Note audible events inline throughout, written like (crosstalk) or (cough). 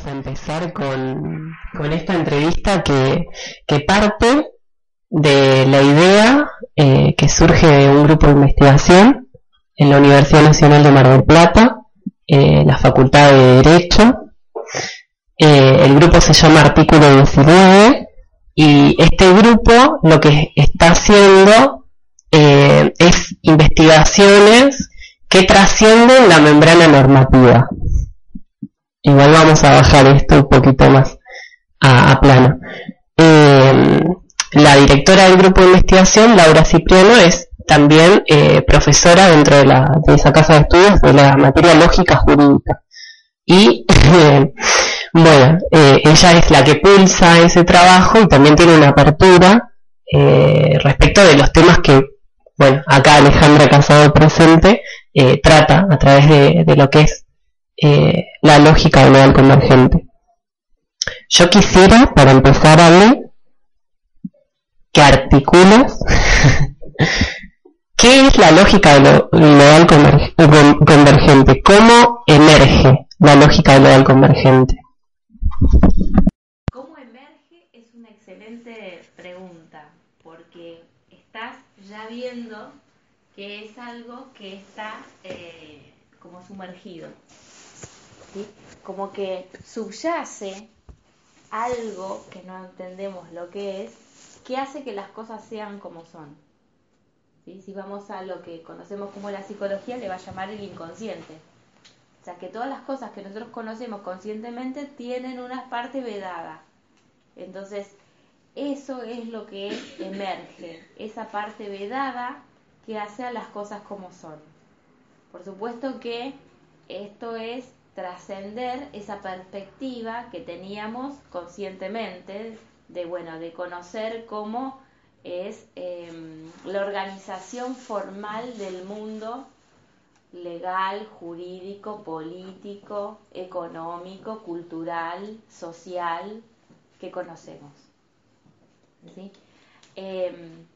vamos a empezar con, esta entrevista que, parte de la idea eh, que surge de un grupo de investigación en la Universidad Nacional de Mar del Plata, eh, la Facultad de Derecho. Eh, el grupo se llama Artículo 19 y este grupo lo que está haciendo es investigaciones que trascienden la membrana normativa. Igual vamos a bajar esto un poquito más a, plano. Eh, la directora del grupo de investigación, Laura Cipriano, es también eh, profesora dentro de, la, de esa casa de estudios de la materia lógica jurídica. Y (laughs) bueno, eh, ella es la que pulsa ese trabajo y también tiene una apertura respecto de los temas que, bueno, acá Alejandra Casado presente trata a través de, de lo que es eh, la lógica global convergente. Yo quisiera, para empezar a que articulas (laughs) qué es la lógica global convergente, cómo emerge la lógica global convergente. ¿Cómo emerge? Es una excelente pregunta, porque estás ya viendo que es algo que está eh, como sumergido. Como que subyace algo que no entendemos lo que es, que hace que las cosas sean como son. Si vamos a lo que conocemos como la psicología, le va a llamar el inconsciente. O sea, que todas las cosas que nosotros conocemos conscientemente tienen una parte vedada. Entonces, eso es lo que emerge, esa parte vedada que hace a las cosas como son. Por supuesto que esto es trascender esa perspectiva que teníamos conscientemente de bueno de conocer cómo es em, la organización formal del mundo legal, jurídico, político, económico, cultural, social que conocemos. Em,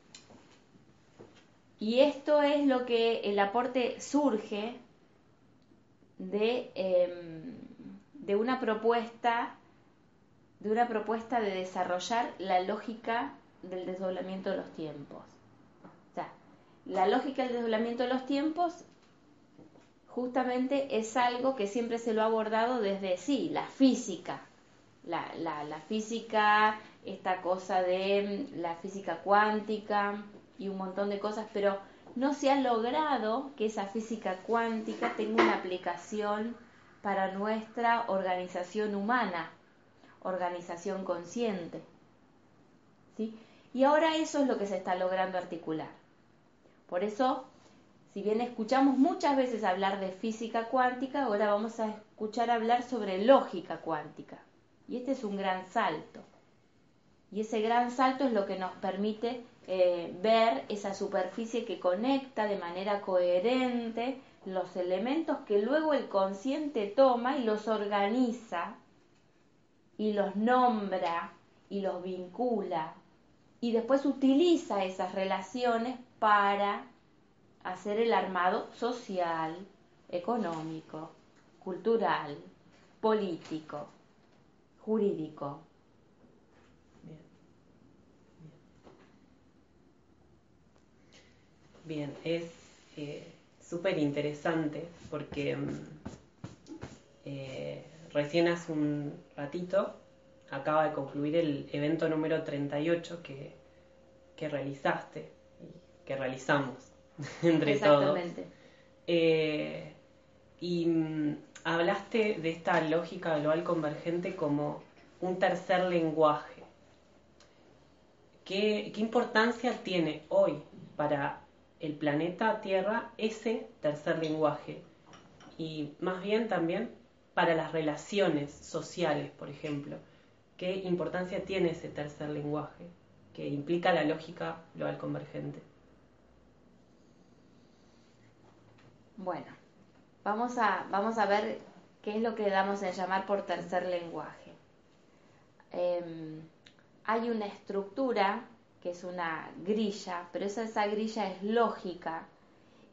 y esto es lo que el aporte surge de, em, de una propuesta de una propuesta de desarrollar la lógica del desdoblamiento de los tiempos. O sea, la lógica del desdoblamiento de los tiempos justamente es algo que siempre se lo ha abordado desde, sí, la física, la, la, la física, esta cosa de mm, la física cuántica y un montón de cosas, pero no se ha logrado que esa física cuántica tenga una aplicación para nuestra organización humana, organización consciente. ¿sí? Y ahora eso es lo que se está logrando articular. Por eso, si bien escuchamos muchas veces hablar de física cuántica, ahora vamos a escuchar hablar sobre lógica cuántica. Y este es un gran salto. Y ese gran salto es lo que nos permite eh, ver esa superficie que conecta de manera coherente los elementos que luego el consciente toma y los organiza y los nombra y los vincula y después utiliza esas relaciones para hacer el armado social, económico, cultural, político, jurídico. Bien, es eh, súper interesante porque mm, eh, recién hace un ratito acaba de concluir el evento número 38 que, que realizaste y que realizamos (laughs) entre todos. Eh, y mm, hablaste de esta lógica global convergente como un tercer lenguaje. ¿Qué, ¿Qué, importancia tiene hoy para el planeta Tierra ese tercer lenguaje y más bien también para las relaciones sociales, por ejemplo. ¿Qué importancia tiene ese tercer lenguaje que implica la lógica global convergente? Bueno, vamos a, vamos a ver qué es lo que damos en llamar por tercer lenguaje. Em, hay una estructura que es una grilla, pero esa, esa grilla es lógica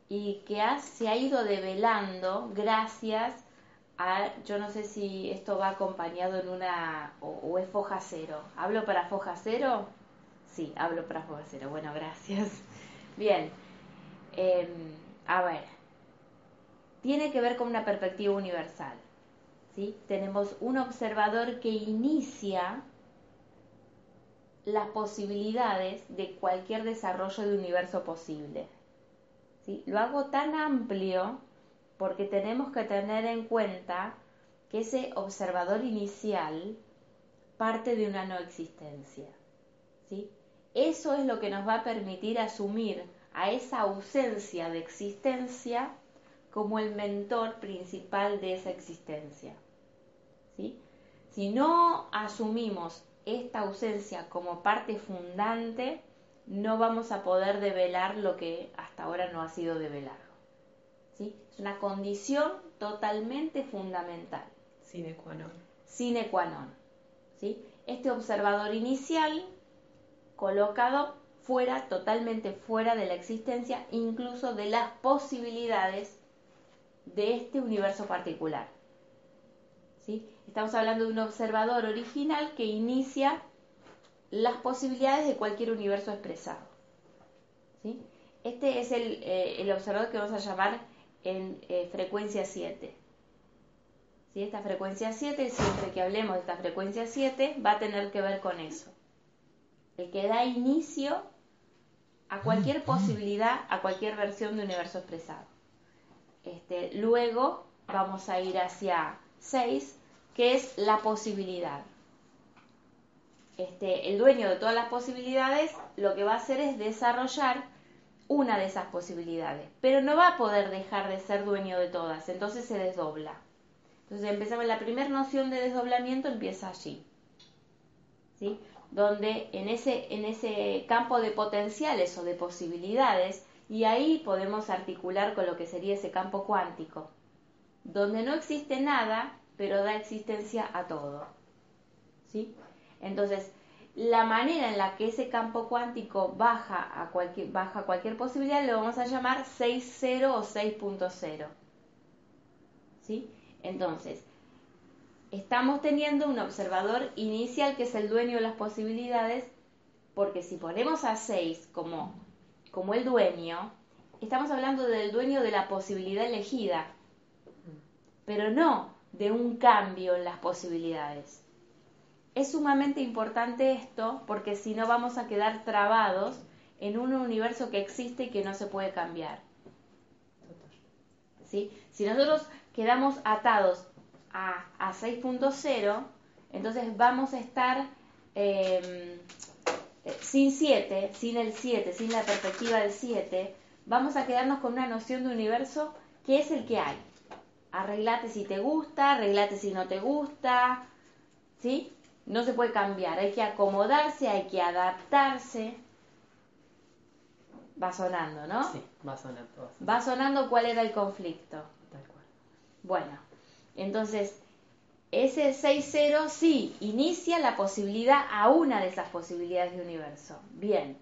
y que se ha ido develando gracias yo no sé si esto va acompañado en una, o, es foja cero. ¿Hablo para foja cero? Sí, hablo para foja cero. Bueno, gracias. (laughs) Bien, em, a ver, tiene que ver con una perspectiva universal. ¿sí? Tenemos un observador que inicia las posibilidades de cualquier desarrollo de universo posible. Lo hago tan amplio porque tenemos que tener en cuenta que ese observador inicial parte de una no existencia. Eso es lo que nos va a permitir asumir a esa ausencia de existencia como el mentor principal de esa existencia. Si no asumimos esta ausencia como parte fundante, no vamos a poder develar lo que hasta ahora no ha sido develado. Es una condición totalmente fundamental. Sine qua non. Sine qua non. ¿sí? Este observador inicial colocado fuera, totalmente fuera de la existencia, incluso de las posibilidades de este universo particular. ¿sí? Estamos hablando de un observador original que inicia las posibilidades de cualquier universo expresado. ¿sí? Este es el, eh, el observador que vamos a llamar en eh, frecuencia 7. ¿Sí? Esta frecuencia 7, siempre que hablemos de esta frecuencia 7, va a tener que ver con eso. El que da inicio a cualquier posibilidad, a cualquier versión de universo expresado. Este, luego vamos a ir hacia 6, que es la posibilidad. Este, el dueño de todas las posibilidades lo que va a hacer es desarrollar una de esas posibilidades, pero no va a poder dejar de ser dueño de todas, entonces se desdobla. Entonces empezamos, la primera noción de desdoblamiento empieza allí, ¿sí? donde en ese, en ese campo de potenciales o de posibilidades, y ahí podemos articular con lo que sería ese campo cuántico, donde no existe nada, pero da existencia a todo. ¿sí? Entonces, la manera en la que ese campo cuántico baja a cualquier, posibilidad lo vamos a llamar 6.0 o 6.0. ¿Sí? Entonces, estamos teniendo un observador inicial que es el dueño de las posibilidades, porque si ponemos a 6 como, como el dueño, estamos hablando del dueño de la posibilidad elegida, pero no de un cambio en las posibilidades. Es sumamente importante esto porque si no vamos a quedar trabados en un universo que existe y que no se puede cambiar. ¿Sí? Si nosotros quedamos atados a, 6.0, entonces vamos a estar em, sin 7, sin el 7, sin la perspectiva del 7, vamos a quedarnos con una noción de universo que es el que hay. Arreglate si te gusta, arreglate si no te gusta, ¿sí? no se puede cambiar, hay que acomodarse, hay que adaptarse. Va sonando, ¿no? Sí, va sonando. Va sonando cuál era el conflicto. Tal cual. Bueno, entonces, ese 6-0 sí inicia la posibilidad a una de esas posibilidades de universo. Bien,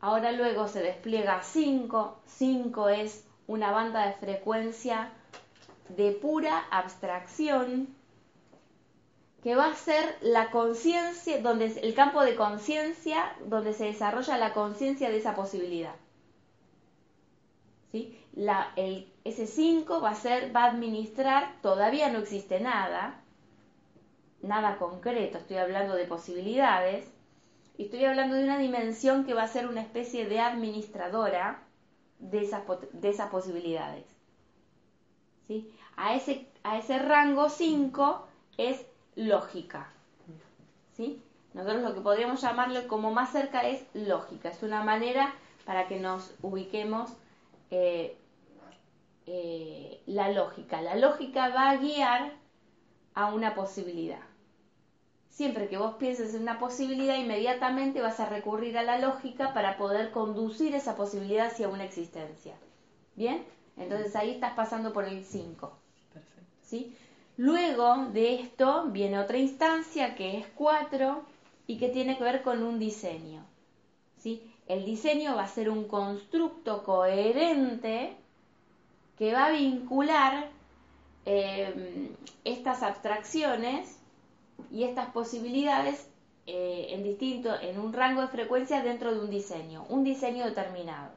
ahora luego se despliega 5. 5 es una banda de frecuencia de pura abstracción que va a ser la conciencia, donde el campo de conciencia, donde se desarrolla la conciencia de esa posibilidad. ¿Sí? La, el, ese 5 va a ser, va a administrar, todavía no existe nada, nada concreto, estoy hablando de posibilidades, y estoy hablando de una dimensión que va a ser una especie de administradora de esas, de esas posibilidades. ¿Sí? A, ese, a ese rango 5 es lógica. ¿Sí? Nosotros lo que podríamos llamarle como más cerca es lógica. Es una manera para que nos ubiquemos eh, eh, la lógica. La lógica va a guiar a una posibilidad. Siempre que vos pienses en una posibilidad, inmediatamente vas a recurrir a la lógica para poder conducir esa posibilidad hacia una existencia. ¿Bien? Entonces ahí estás pasando por el 5. Luego de esto viene otra instancia que es 4 y que tiene que ver con un diseño. El diseño va a ser un constructo coherente que va a vincular eh, estas abstracciones y estas posibilidades eh, en un rango de frecuencia dentro de un diseño, un diseño determinado.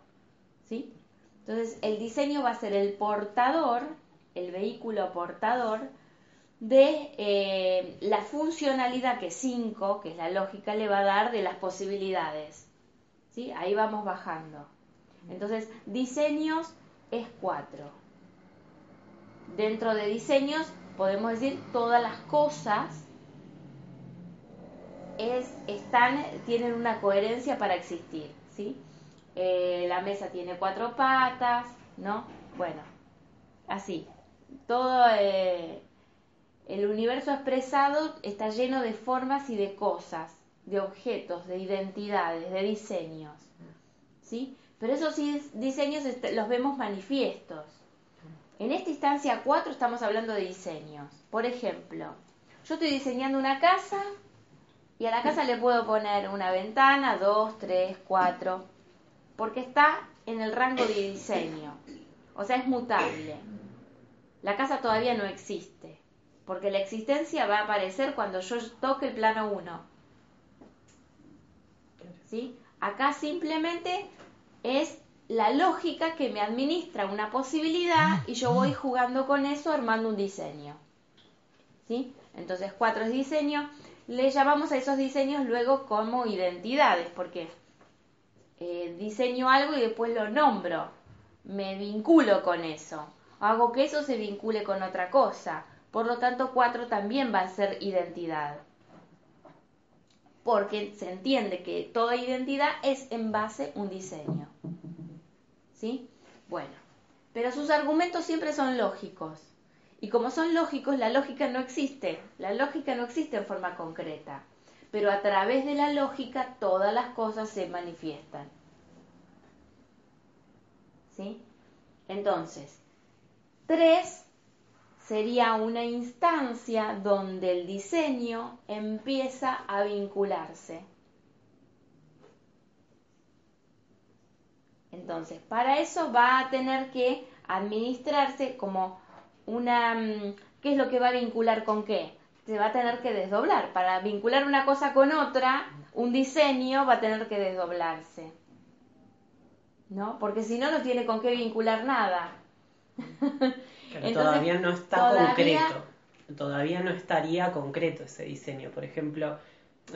Entonces, el diseño va a ser el portador, el vehículo portador de eh, la funcionalidad que 5, que es la lógica, le va a dar de las posibilidades. ¿sí? Ahí vamos bajando. Entonces, diseños es 4. Dentro de diseños podemos decir todas las cosas es, están, tienen una coherencia para existir, ¿sí? Eh, la mesa tiene cuatro patas, ¿no? Bueno, así. Todo eh, el universo expresado está lleno de formas y de cosas, de objetos, de identidades, de diseños, ¿sí? Pero esos diseños los vemos manifiestos. En esta instancia 4 estamos hablando de diseños. Por ejemplo, yo estoy diseñando una casa y a la casa le puedo poner una ventana, dos, tres, cuatro, porque está en el rango de diseño. O sea, es mutable. La casa todavía no existe, porque la existencia va a aparecer cuando yo toque el plano 1. ¿Sí? Acá simplemente es la lógica que me administra una posibilidad y yo voy jugando con eso armando un diseño. ¿Sí? Entonces, cuatro es diseño le llamamos a esos diseños luego como identidades, porque eh, diseño algo y después lo nombro, me vinculo con eso, hago que eso se vincule con otra cosa, por lo tanto 4 también va a ser identidad, porque se entiende que toda identidad es en base un diseño. ¿Sí? Bueno, pero sus argumentos siempre son lógicos. Y como son lógicos, la lógica no existe. La lógica no existe en forma concreta. Pero a través de la lógica todas las cosas se manifiestan. ¿Sí? Entonces, tres sería una instancia donde el diseño empieza a vincularse. Entonces, para eso va a tener que administrarse como una... Mm, ¿Qué es lo que va a vincular con qué? Se va a tener que desdoblar. Para vincular una cosa con otra, un diseño va a tener que desdoblarse. ¿No? Porque si no, no tiene con qué vincular nada. Todavía no está concreto. Todavía no estaría concreto ese diseño. Por ejemplo,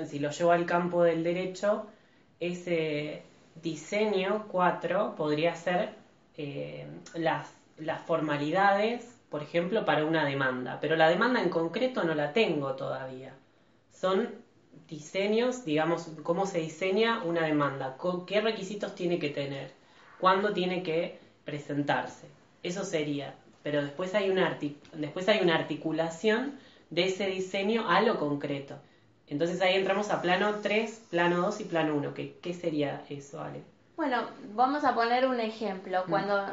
si lo llevo al campo del derecho, ese diseño 4 podría ser eh, las, las formalidades por ejemplo, para una demanda, pero la demanda en concreto no la tengo todavía. Son diseños, digamos, cómo se diseña una demanda, qué requisitos tiene que tener, cuándo tiene que presentarse. Eso sería, pero después hay una, después hay una articulación de ese diseño a lo concreto. Entonces ahí entramos a plano 3, plano 2 y plano 1. ¿Qué, ¿Qué sería eso, Ale? Bueno, vamos a poner un ejemplo. Mm. Cuando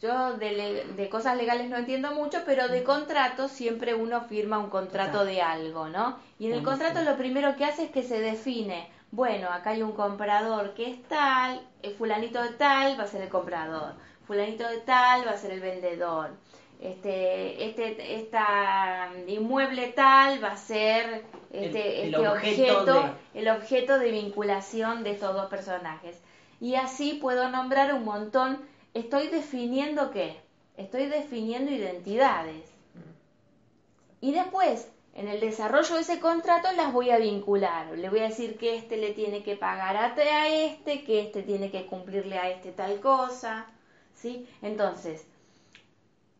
yo de, cosas legales no entiendo mucho, pero de contratos siempre uno firma un contrato de algo, ¿no? Y en el contrato lo primero que hace es que se define, bueno, acá hay un comprador que es tal, el fulanito de tal va a ser el comprador, fulanito de tal va a ser el vendedor, este, este, esta inmueble tal va a ser este, el, este objeto, el objeto de vinculación de estos dos personajes. Y así puedo nombrar un montón estoy definiendo qué? Estoy definiendo identidades. Y después, en el desarrollo de ese contrato las voy a vincular. Le voy a decir que este le tiene que pagar a este, que este tiene que cumplirle a este tal cosa. ¿Sí? Entonces,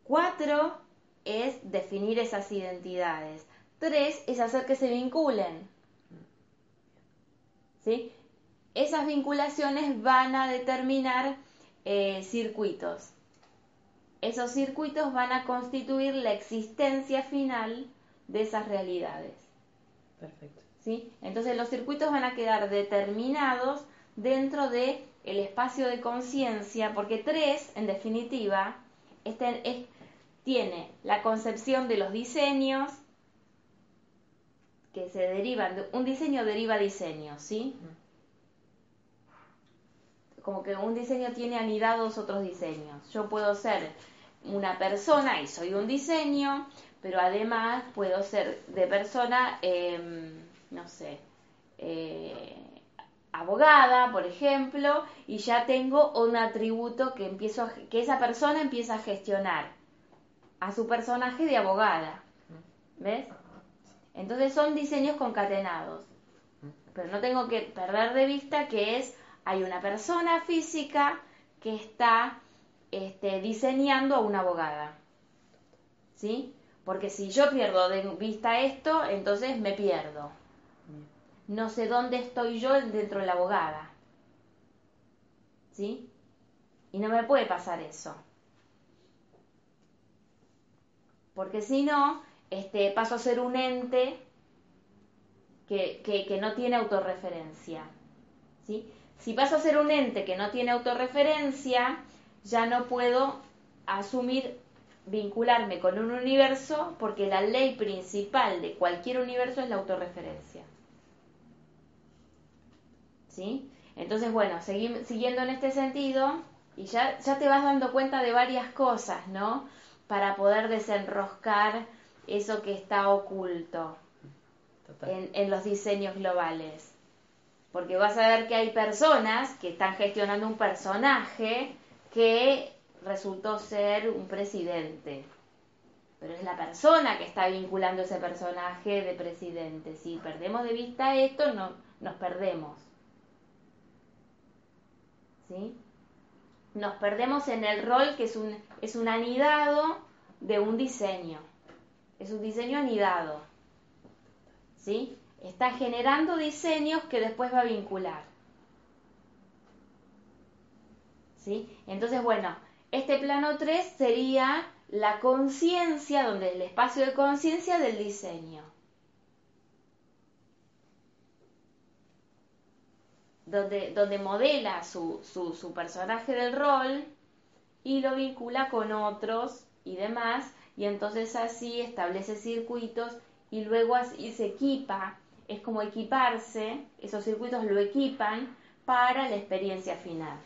cuatro es definir esas identidades. Tres es hacer que se vinculen. ¿Sí? Esas vinculaciones van a determinar eh, circuitos. Esos circuitos van a constituir la existencia final de esas realidades. Perfecto. ¿Sí? Entonces los circuitos van a quedar determinados dentro de el espacio de conciencia, porque tres, en definitiva, este, tiene la concepción de los diseños que se derivan, de, un diseño deriva diseño, ¿sí? como que un diseño tiene anidados otros diseños. Yo puedo ser una persona y soy un diseño, pero además puedo ser de persona, em, no sé, eh, abogada, por ejemplo, y ya tengo un atributo que empiezo que esa persona empieza a gestionar a su personaje de abogada. ¿Ves? Entonces son diseños concatenados. Pero no tengo que perder de vista que es hay una persona física que está este, diseñando a una abogada. ¿Sí? Porque si yo pierdo de vista esto, entonces me pierdo. No sé dónde estoy yo dentro de la abogada. ¿Sí? Y no me puede pasar eso. Porque si no, este, paso a ser un ente que, que no tiene autorreferencia. ¿Sí? Si paso a ser un ente que no tiene autorreferencia, ya no puedo asumir vincularme con un universo porque la ley principal de cualquier universo es la autorreferencia. ¿Sí? Entonces, bueno, siguiendo en este sentido, y ya, ya te vas dando cuenta de varias cosas, ¿no? Para poder desenroscar eso que está oculto en, en los diseños globales. Porque vas a ver que hay personas que están gestionando un personaje que resultó ser un presidente. Pero es la persona que está vinculando ese personaje de presidente. Si perdemos de vista esto, no, nos perdemos. ¿Sí? Nos perdemos en el rol que es un, es un anidado de un diseño. Es un diseño anidado. ¿Sí? Está generando diseños que después va a vincular. ¿Sí? Entonces, bueno, este plano 3 sería la conciencia, donde el espacio de conciencia del diseño. Donde, modela su personaje del rol y lo vincula con otros y demás, y entonces así establece circuitos y luego así se equipa, es como equiparse, esos circuitos lo equipan para la experiencia final.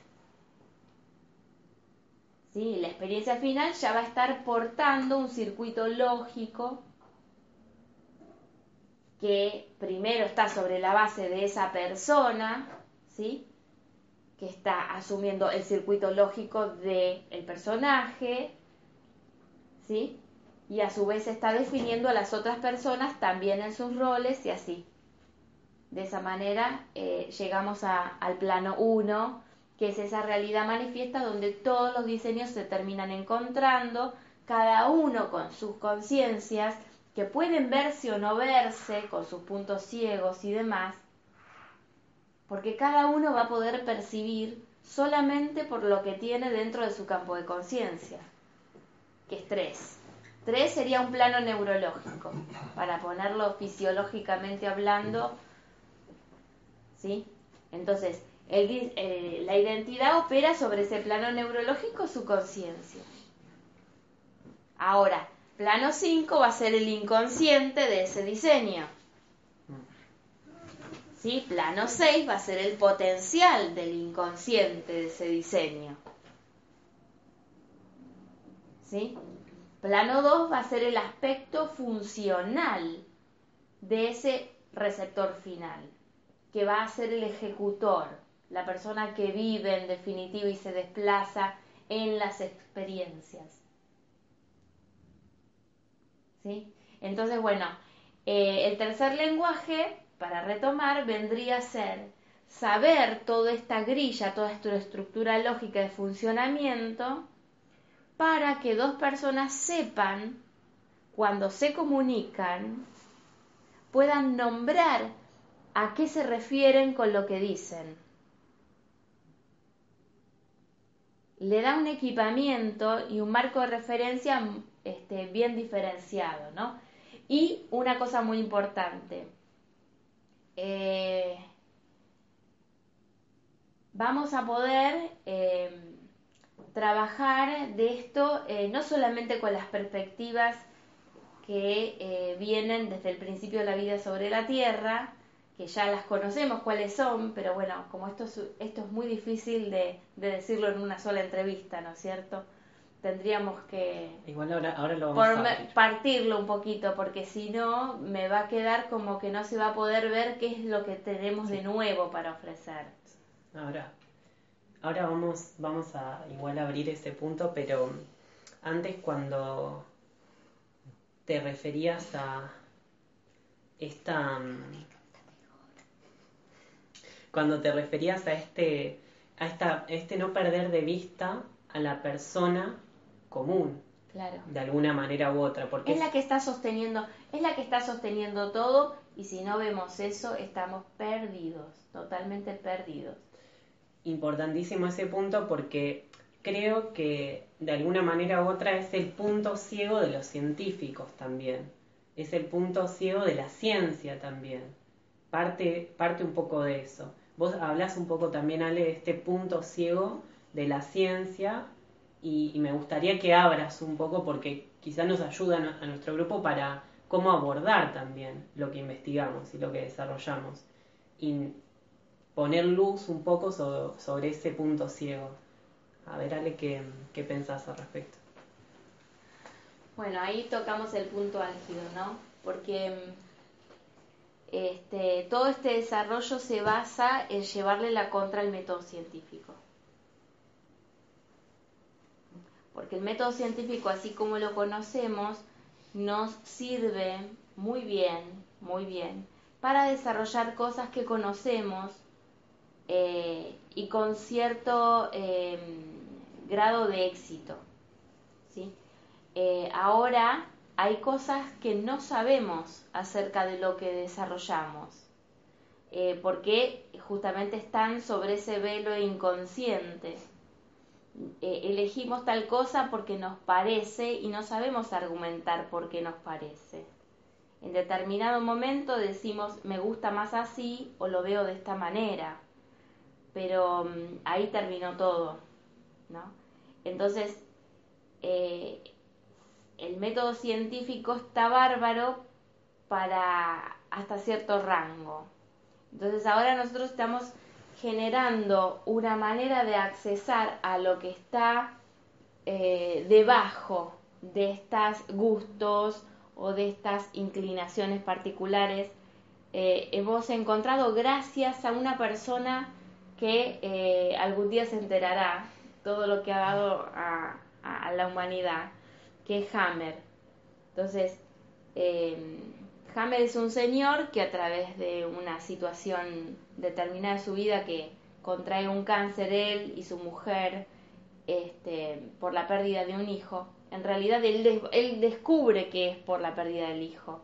¿sí? La experiencia final ya va a estar portando un circuito lógico que primero está sobre la base de esa persona, ¿sí? que está asumiendo el circuito lógico del el personaje, ¿sí? y a su vez está definiendo a las otras personas también en sus roles y así. De esa manera eh, llegamos al plano 1, que es esa realidad manifiesta donde todos los diseños se terminan encontrando, cada uno con sus conciencias, que pueden verse o no verse, con sus puntos ciegos y demás, porque cada uno va a poder percibir solamente por lo que tiene dentro de su campo de conciencia, que es tres. Tres sería un plano neurológico, para ponerlo fisiológicamente hablando, ¿sí? Entonces, eh, la identidad opera sobre ese plano neurológico su conciencia. Ahora, plano 5 va a ser el inconsciente de ese diseño. ¿Sí? Plano 6 va a ser el potencial del inconsciente de ese diseño. ¿Sí? Plano 2 va a ser el aspecto funcional de ese receptor final, que va a ser el ejecutor la persona que vive en definitiva y se desplaza en las experiencias. ¿Sí? Entonces, bueno, eh, el tercer lenguaje, para retomar, vendría a ser saber toda esta grilla, toda esta estructura lógica de funcionamiento, para que dos personas sepan, cuando se comunican, puedan nombrar a qué se refieren con lo que dicen. le da un equipamiento y un marco de referencia este, bien diferenciado, ¿no? Y una cosa muy importante, eh, vamos a poder eh, trabajar de esto eh, no solamente con las perspectivas que vienen desde el principio de la vida sobre la Tierra, que ya las conocemos cuáles son, pero bueno, como esto es, esto es muy difícil de, decirlo en una sola entrevista, ¿no es cierto? Tendríamos que Igual ahora, ahora lo vamos a partirlo un poquito, porque si no me va a quedar como que no se va a poder ver qué es lo que tenemos de nuevo para ofrecer. Ahora, ahora vamos, vamos a igual abrir ese punto, pero antes cuando te referías a esta cuando te referías a este a esta este no perder de vista a la persona común. Claro. De alguna manera u otra. Porque es la que está sosteniendo, es la que está sosteniendo todo y si no vemos eso estamos perdidos, totalmente perdidos. Importantísimo ese punto porque creo que de alguna manera u otra es el punto ciego de los científicos también. Es el punto ciego de la ciencia también. Parte, parte un poco de eso. Vos hablas un poco también, Ale, de este punto ciego de la ciencia y, me gustaría que abras un poco porque quizás nos ayuda a nuestro grupo para cómo abordar también lo que investigamos y lo que desarrollamos y poner luz un poco sobre, ese punto ciego. A ver, Ale, ¿qué, qué pensás al respecto? Bueno, ahí tocamos el punto álgido, ¿no? Porque este, todo este desarrollo se basa en llevarle la contra al método científico. Porque el método científico, así como lo conocemos, nos sirve muy bien, muy bien, para desarrollar cosas que conocemos eh, y con cierto em, grado de éxito. ¿sí? Eh, ahora hay cosas que no sabemos acerca de lo que desarrollamos, eh, porque justamente están sobre ese velo inconsciente. Eh, elegimos tal cosa porque nos parece y no sabemos argumentar por qué nos parece. En determinado momento decimos me gusta más así o lo veo de esta manera, pero mm, ahí terminó todo, ¿no? Entonces, eh, el método científico está bárbaro para hasta cierto rango. Entonces ahora nosotros estamos generando una manera de accesar a lo que está eh, debajo de estos gustos o de estas inclinaciones particulares, eh, hemos encontrado gracias a una persona que eh, algún día se enterará todo lo que ha dado a, a la humanidad, que es Hammer. Entonces, Hammer es un señor que a través de una situación determinada de su vida que contrae un cáncer él y su mujer este, por la pérdida de un hijo, en realidad él, descubre que es por la pérdida del hijo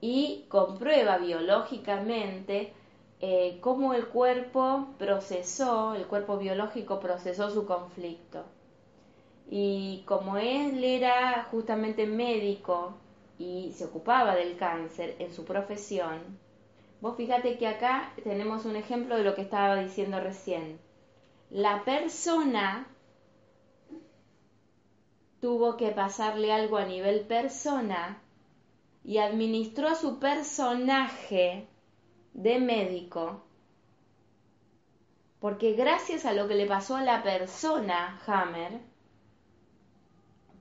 y comprueba biológicamente eh, cómo el cuerpo procesó, el cuerpo biológico procesó su conflicto. Y como él era justamente médico y se ocupaba del cáncer en su profesión, vos fíjate que acá tenemos un ejemplo de lo que estaba diciendo recién. La persona tuvo que pasarle algo a nivel persona y administró su personaje de médico, porque gracias a lo que le pasó a la persona, Hammer,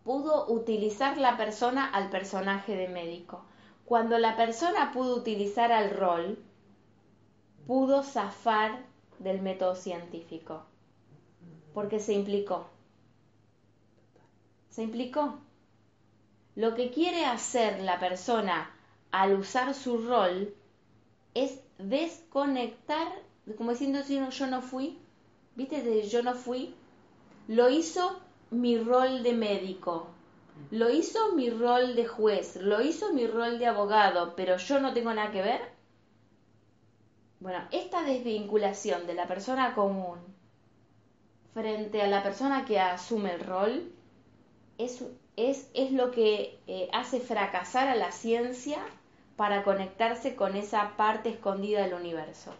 pudo utilizar la persona al personaje de médico. Cuando la persona pudo utilizar al rol, pudo zafar del método científico, porque se implicó. Se implicó. Lo que quiere hacer la persona al usar su rol es desconectar, como diciendo yo no fui, ¿viste? Yo no fui, lo hizo mi rol de médico, lo hizo mi rol de juez, lo hizo mi rol de abogado, pero yo no tengo nada que ver. Bueno, esta desvinculación de la persona común frente a la persona que asume el rol es, es, es lo que eh, hace fracasar a la ciencia para conectarse con esa parte escondida del universo.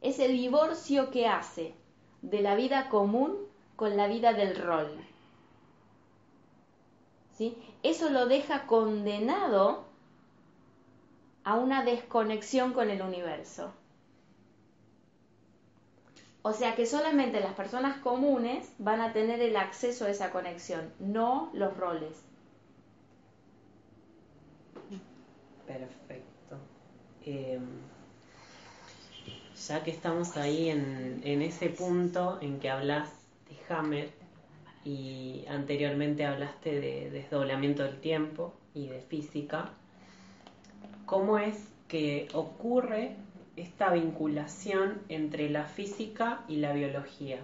Ese divorcio que hace de la vida común con la vida del rol. ¿Sí? Eso lo deja condenado a una desconexión con el universo. O sea que solamente las personas comunes van a tener el acceso a esa conexión, no los roles. Perfecto. Em, ya que estamos ahí en, en, ese punto en que hablas Hammer y anteriormente hablaste de desdoblamiento del tiempo y de física, ¿cómo es que ocurre esta vinculación entre la física y la biología?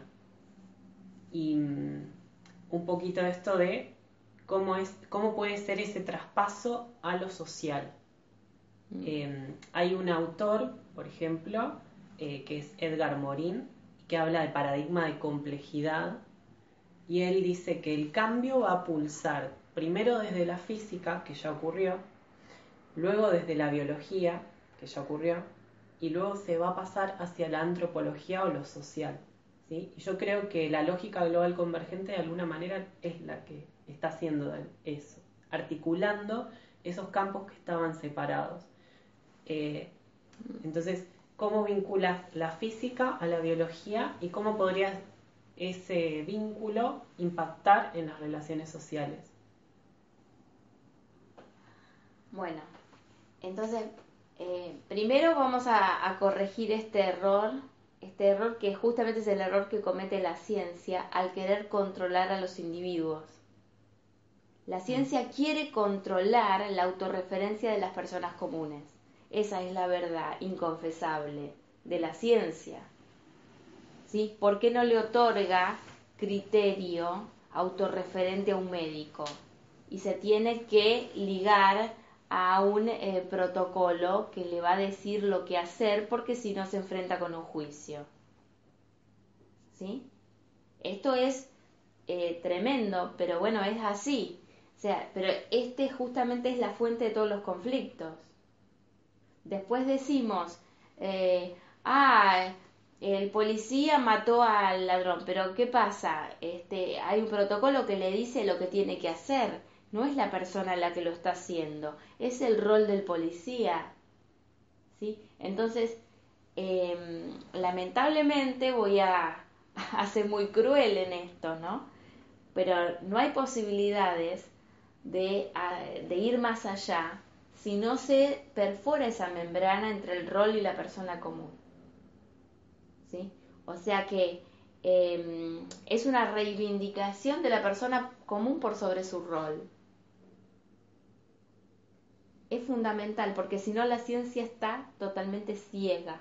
Y mm, un poquito esto de cómo, es, cómo puede ser ese traspaso a lo social. Mm. Em, hay un autor, por ejemplo, eh, que es Edgar Morin, que habla de paradigma de complejidad, y él dice que el cambio va a pulsar primero desde la física, que ya ocurrió, luego desde la biología, que ya ocurrió, y luego se va a pasar hacia la antropología o lo social. ¿sí? Y yo creo que la lógica global convergente de alguna manera es la que está haciendo eso, articulando esos campos que estaban separados. Eh, entonces, ¿cómo vinculas la física a la biología y cómo podría ese vínculo impactar en las relaciones sociales? Bueno, entonces, eh, primero vamos a, corregir este error, este error que justamente es el error que comete la ciencia al querer controlar a los individuos. La ciencia quiere controlar la autorreferencia de las personas comunes. Esa es la verdad inconfesable de la ciencia. ¿Sí? ¿Por qué no le otorga criterio autorreferente a un médico? Y se tiene que ligar a un eh, protocolo que le va a decir lo que hacer porque si no se enfrenta con un juicio. ¿Sí? Esto es eh, tremendo, pero bueno, es así. O sea, pero este justamente es la fuente de todos los conflictos. Después decimos, eh, ah, el policía mató al ladrón, pero ¿qué pasa? Este, hay un protocolo que le dice lo que tiene que hacer no es la persona la que lo está haciendo, es el rol del policía. ¿sí? Entonces, em, lamentablemente voy a, (laughs) a, ser muy cruel en esto, ¿no? Pero no hay posibilidades de, de ir más allá si no se perfora esa membrana entre el rol y la persona común. ¿Sí? O sea que em, es una reivindicación de la persona común por sobre su rol es fundamental porque si no la ciencia está totalmente ciega.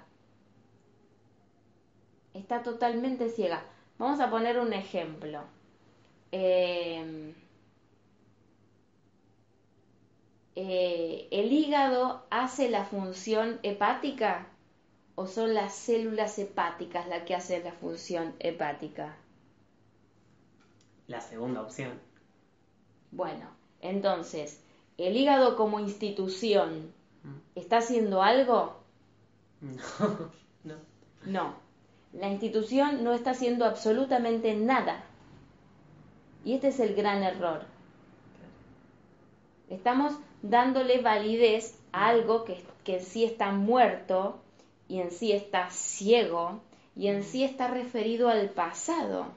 Está totalmente ciega. Vamos a poner un ejemplo. Em, eh, ¿El hígado hace la función hepática o son las células hepáticas las que hacen la función hepática? La segunda opción. Bueno, entonces, ¿El hígado como institución mm. está haciendo algo? No, (laughs) no. No, la institución no está haciendo absolutamente nada. Y este es el gran error. Estamos dándole validez a algo que, en sí está muerto y en sí está ciego y en sí está referido al pasado.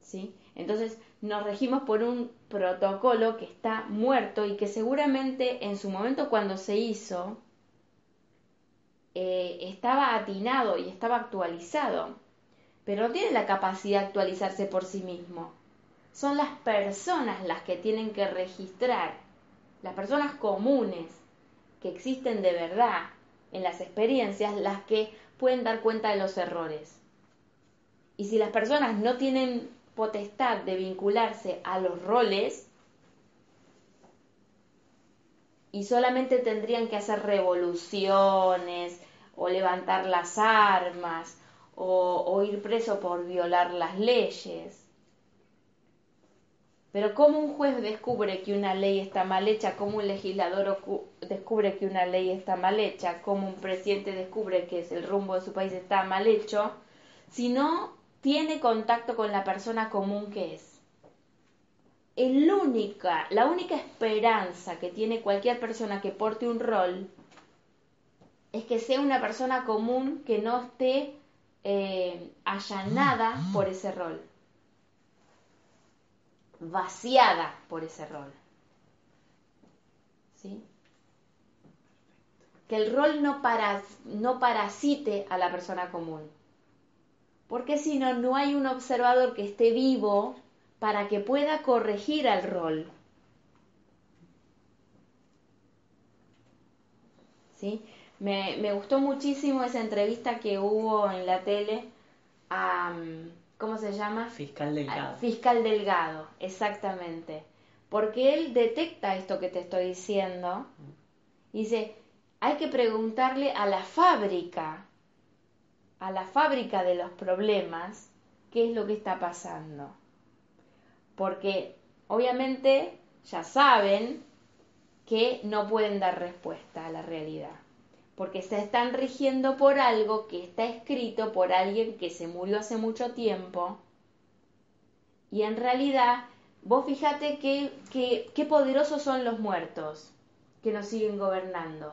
¿Sí? Entonces, nos regimos por un protocolo que está muerto y que seguramente en su momento cuando se hizo eh, estaba atinado y estaba actualizado, pero no tiene la capacidad de actualizarse por sí mismo. Son las personas las que tienen que registrar, las personas comunes que existen de verdad en las experiencias, las que pueden dar cuenta de los errores. Y si las personas no tienen potestad de vincularse a los roles y solamente tendrían que hacer revoluciones o levantar las armas o, ir preso por violar las leyes. Pero ¿cómo un juez descubre que una ley está mal hecha? ¿Cómo un legislador descubre que una ley está mal hecha? ¿Cómo un presidente descubre que el rumbo de su país está mal hecho? Si no tiene contacto con la persona común que es. El única, la única esperanza que tiene cualquier persona que porte un rol es que sea una persona común que no esté eh, allanada por ese rol, vaciada por ese rol. ¿Sí? Que el rol no, no parasite a la persona común. Porque si no, no hay un observador que esté vivo para que pueda corregir al rol. ¿Sí? Me, gustó muchísimo esa entrevista que hubo en la tele a, ¿cómo se llama? Fiscal Delgado. Fiscal Delgado, exactamente. Porque él detecta esto que te estoy diciendo. Dice, hay que preguntarle a la fábrica, a la fábrica de los problemas, qué es lo que está pasando. Porque obviamente ya saben que no pueden dar respuesta a la realidad porque se están rigiendo por algo que está escrito por alguien que se murió hace mucho tiempo. Y en realidad, vos fíjate qué poderosos son los muertos que nos siguen gobernando.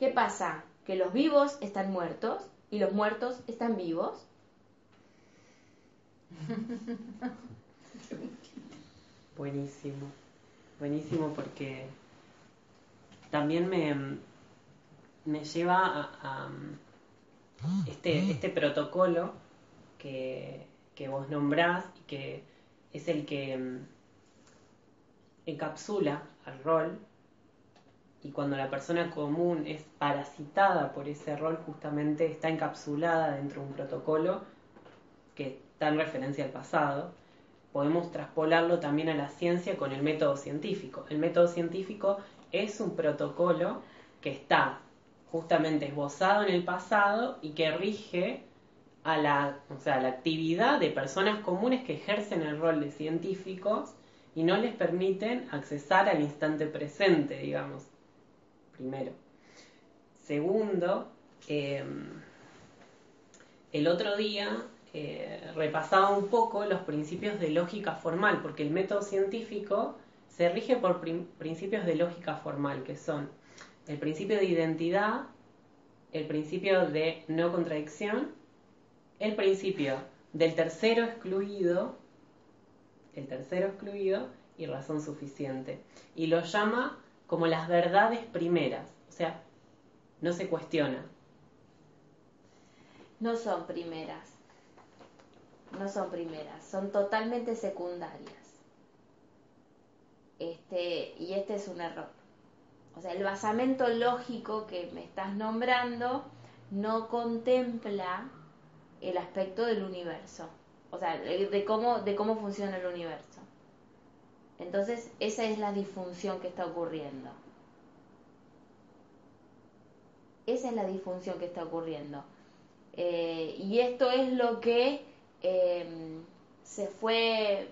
¿Qué pasa? Que los vivos están muertos y los muertos están vivos. (laughs) Buenísimo, buenísimo porque también me, me lleva a, este, este protocolo que, vos nombrás y que es el que mm, encapsula al rol. Y cuando la persona común es parasitada por ese rol justamente está encapsulada dentro de un protocolo que da en referencia al pasado. Podemos traspolarlo también a la ciencia con el método científico. El método científico es un protocolo que está justamente esbozado en el pasado y que rige a la, o sea, la actividad de personas comunes que ejercen el rol de científicos y no les permiten accesar al instante presente, digamos, primero. Segundo, em, el otro día eh, repasaba un poco los principios de lógica formal, porque el método científico se rige por principios de lógica formal, que son el principio de identidad, el principio de no contradicción, el principio del tercero excluido, el tercero excluido y razón suficiente. Y lo llama como las verdades primeras, o sea, no se cuestiona. No son primeras, no son primeras, son totalmente secundarias. Este, y este es un error. O sea, el basamento lógico que me estás nombrando no contempla el aspecto del universo, o sea, de cómo, de cómo funciona el universo. Entonces, esa es la disfunción que está ocurriendo. Esa es la disfunción que está ocurriendo. Eh, y esto es lo que eh, se fue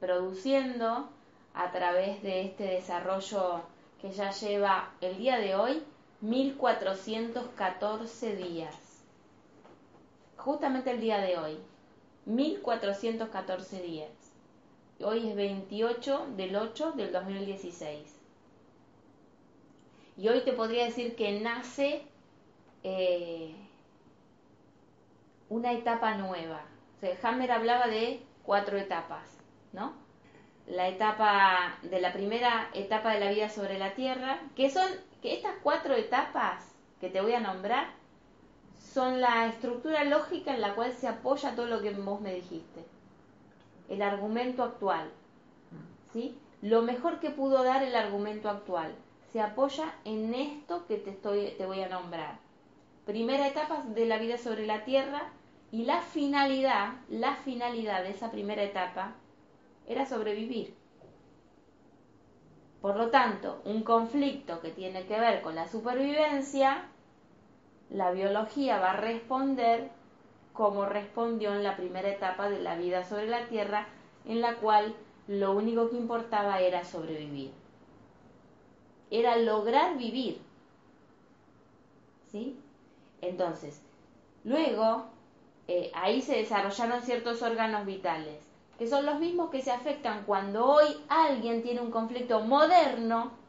produciendo a través de este desarrollo que ya lleva el día de hoy 1414 días. Justamente el día de hoy, 1414 días. Hoy es 28 del 8 del 2016. Y hoy te podría decir que nace eh, una etapa nueva. O sea, Hammer hablaba de cuatro etapas, ¿no? La etapa de la primera etapa de la vida sobre la Tierra, que son que estas cuatro etapas que te voy a nombrar son la estructura lógica en la cual se apoya todo lo que vos me dijiste. El argumento actual. ¿Sí? Lo mejor que pudo dar el argumento actual se apoya en esto que te estoy te voy a nombrar. Primera etapa de la vida sobre la Tierra y la finalidad, la finalidad de esa primera etapa era sobrevivir. Por lo tanto, un conflicto que tiene que ver con la supervivencia, la biología va a responder como respondió en la primera etapa de la vida sobre la Tierra, en la cual lo único que importaba era sobrevivir. Era lograr vivir. ¿Sí? Entonces, luego, eh, ahí se desarrollaron ciertos órganos vitales que son los mismos que se afectan cuando hoy alguien tiene un conflicto moderno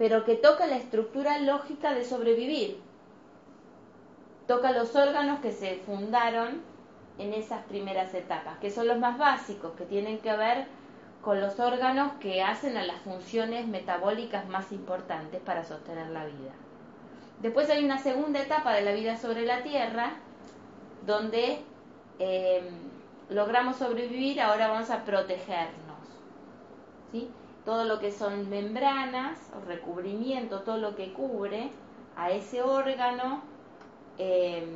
pero que toca la estructura lógica de sobrevivir. Toca los órganos que se fundaron en esas primeras etapas, que son los más básicos, que tienen que ver con los órganos que hacen a las funciones metabólicas más importantes para sostener la vida. Después hay una segunda etapa de la vida sobre la Tierra, donde eh, logramos sobrevivir, ahora vamos a protegernos. ¿sí? Todo lo que son membranas recubrimiento, todo lo que cubre a ese órgano, eh,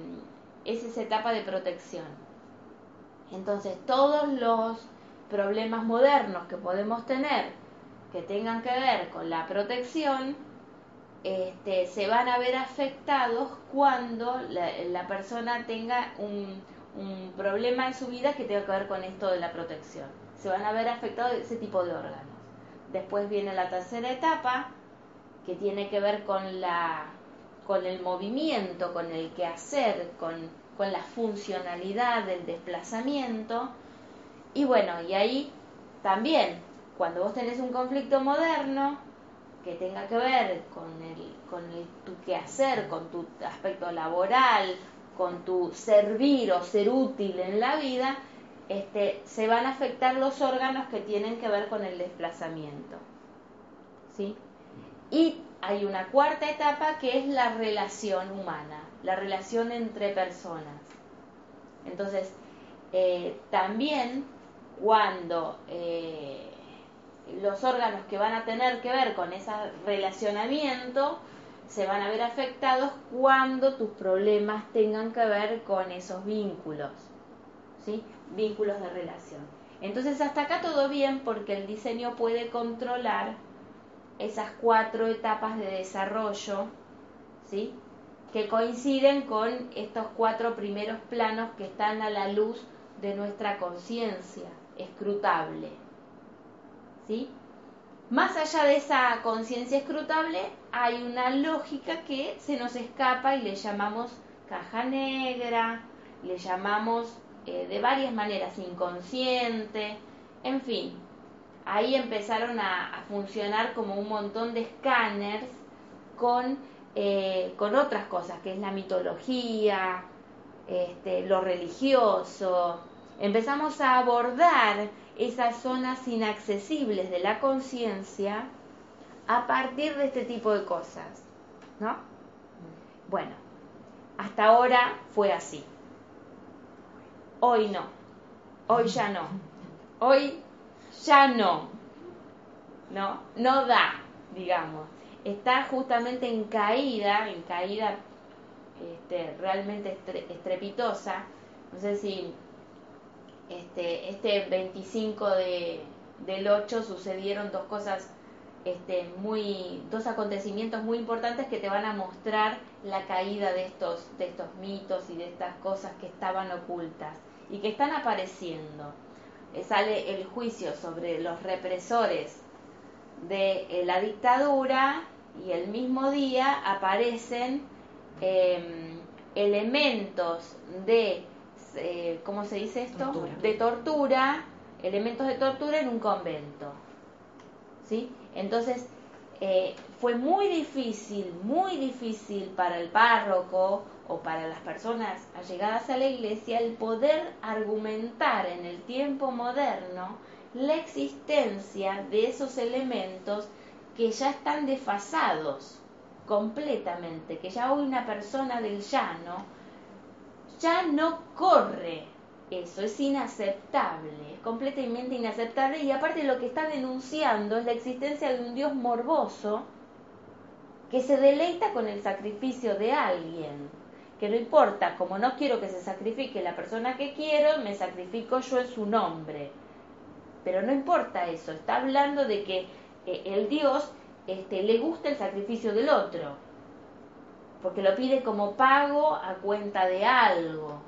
es esa etapa de protección. Entonces, todos los problemas modernos que podemos tener que tengan que ver con la protección, este, se van a ver afectados cuando la, persona tenga un, un, problema en su vida que tenga que ver con esto de la protección. Se van a ver afectados ese tipo de órganos. Después viene la tercera etapa, que tiene que ver con, la, con el movimiento, con el quehacer, con, con la funcionalidad del desplazamiento. Y bueno, y ahí también, cuando vos tenés un conflicto moderno, que tenga que ver con, el, con el, tu quehacer, con tu aspecto laboral, con tu servir o ser útil en la vida, este, se van a afectar los órganos que tienen que ver con el desplazamiento. ¿sí? Y hay una cuarta etapa que es la relación humana, la relación entre personas. Entonces, eh, también cuando eh, los órganos que van a tener que ver con ese relacionamiento se van a ver afectados cuando tus problemas tengan que ver con esos vínculos, ¿sí? Vínculos de relación. Entonces hasta acá todo bien porque el diseño puede controlar esas cuatro etapas de desarrollo, ¿sí? Que coinciden con estos cuatro primeros planos que están a la luz de nuestra conciencia escrutable. ¿sí? Más allá de esa conciencia escrutable, hay una lógica que se nos escapa y le llamamos caja negra, le llamamos eh, de varias maneras inconsciente, en fin. Ahí empezaron a, funcionar como un montón de escáneres con, eh, con otras cosas, que es la mitología, este, lo religioso. Empezamos a abordar esas zonas inaccesibles de la conciencia a partir de este tipo de cosas. ¿No? Bueno, hasta ahora fue así. Hoy no. Hoy ya no. Hoy ya no. ¿No? No da, digamos. Está justamente en caída, en caída este, realmente estrepitosa. No sé si este, este 25 de, del 8 sucedieron dos cosas este, muy, dos acontecimientos muy importantes que te van a mostrar la caída de estos, de estos mitos y de estas cosas que estaban ocultas y que están apareciendo. Eh, sale el juicio sobre los represores de eh, la dictadura y el mismo día aparecen em, elementos de eh, ¿cómo se dice esto? De tortura, elementos de tortura en un convento. ¿Sí? Entonces, eh, fue muy difícil, muy difícil para el párroco o para las personas allegadas a la iglesia el poder argumentar en el tiempo moderno la existencia de esos elementos que ya están desfasados completamente, que ya hoy una persona del llano ya no corre eso, es inaceptable, es completamente inaceptable y aparte lo que está denunciando es la existencia de un Dios morboso que se deleita con el sacrificio de alguien, que no importa, como no quiero que se sacrifique la persona que quiero, me sacrifico yo en su nombre. Pero no importa eso, está hablando de que eh, el Dios este, le gusta el sacrificio del otro porque lo pide como pago a cuenta de algo.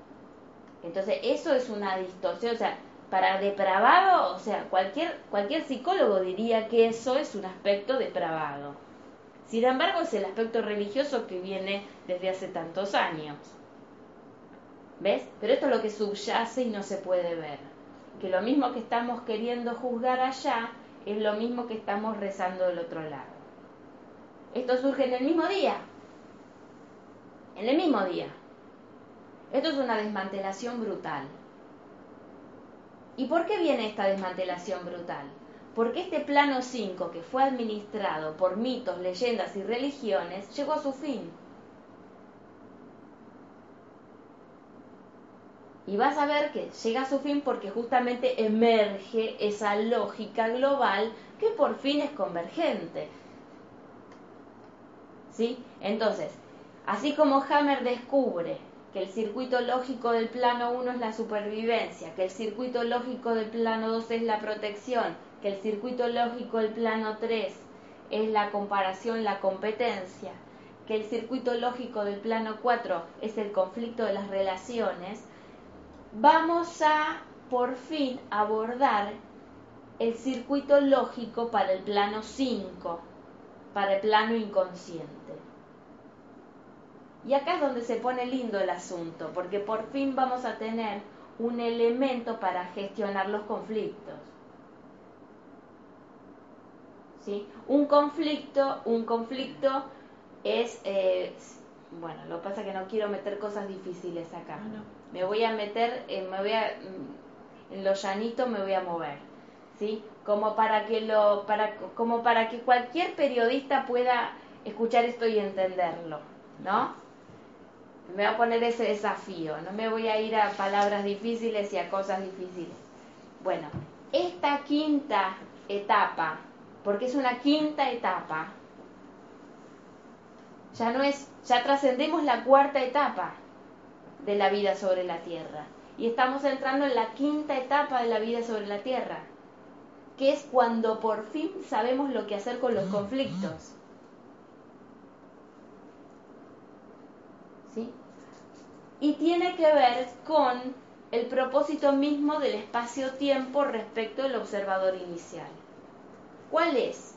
Entonces, eso es una distorsión, o sea, para depravado, o sea, cualquier, cualquier psicólogo diría que eso es un aspecto depravado. Sin embargo, es el aspecto religioso que viene desde hace tantos años. ¿Ves? Pero esto es lo que subyace y no se puede ver. Que lo mismo que estamos queriendo juzgar allá es lo mismo que estamos rezando del otro lado. Esto surge en el mismo día. En el mismo día. Esto es una desmantelación brutal. ¿Y por qué viene esta desmantelación brutal? Porque este plano 5 que fue administrado por mitos, leyendas y religiones llegó a su fin. Y vas a ver que llega a su fin porque justamente emerge esa lógica global que por fin es convergente. ¿Sí? Entonces, así como Hammer descubre que el circuito lógico del plano 1 es la supervivencia, que el circuito lógico del plano 2 es la protección, que el circuito lógico del plano 3 es la comparación, la competencia, que el circuito lógico del plano 4 es el conflicto de las relaciones, vamos a por fin abordar el circuito lógico para el plano 5, para el plano inconsciente. Y acá es donde se pone lindo el asunto, porque por fin vamos a tener un elemento para gestionar los conflictos. ¿Sí? Un conflicto, un conflicto es, eh, bueno, lo que pasa es que no quiero meter cosas difíciles acá. Ah, me voy a meter, me voy a, en lo llanito me voy a mover. ¿sí? Como para que lo, para, como para que cualquier periodista pueda escuchar esto y entenderlo, ¿no? Me voy a poner ese desafío, no me voy a ir a palabras difíciles y a cosas difíciles. Bueno, esta quinta etapa, porque es una quinta etapa, ya no es, ya trascendemos la cuarta etapa de la vida sobre la tierra y estamos entrando en la quinta etapa de la vida sobre la tierra que es cuando por fin sabemos lo que hacer con los conflictos. Y tiene que ver con el propósito mismo del espacio-tiempo respecto del observador inicial. ¿Cuál es?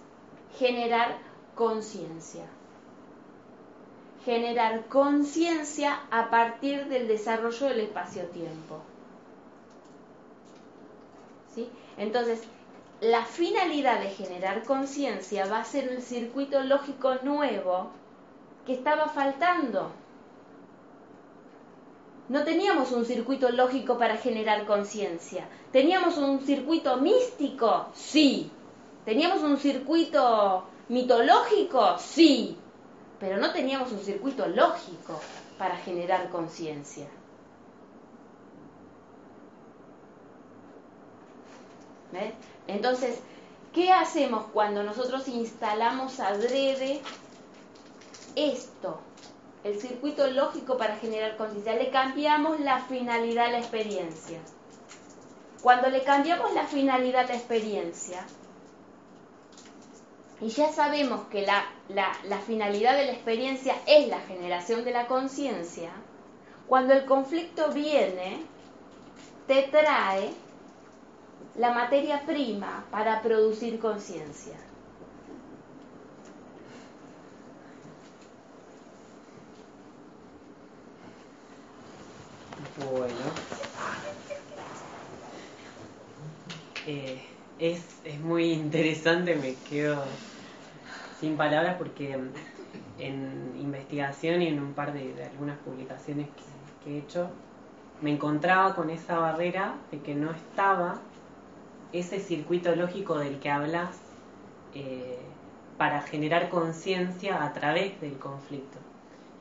Generar conciencia. Generar conciencia a partir del desarrollo del espacio-tiempo. ¿Sí? Entonces, la finalidad de generar conciencia va a ser el circuito lógico nuevo que estaba faltando. No teníamos un circuito lógico para generar conciencia. Teníamos un circuito místico, sí. Teníamos un circuito mitológico, sí. Pero no teníamos un circuito lógico para generar conciencia. Entonces, ¿qué hacemos cuando nosotros instalamos adrede esto? El circuito lógico para generar conciencia. Le cambiamos la finalidad a la experiencia. Cuando le cambiamos la finalidad a la experiencia, y ya sabemos que la, la, finalidad de la experiencia es la generación de la conciencia, cuando el conflicto viene, te trae la materia prima para producir conciencia. Bueno. Eh, es, muy interesante, me quedo sin palabras porque en investigación y en un par de, algunas publicaciones que, he hecho, me encontraba con esa barrera de que no estaba ese circuito lógico del que hablas eh, para generar conciencia a través del conflicto.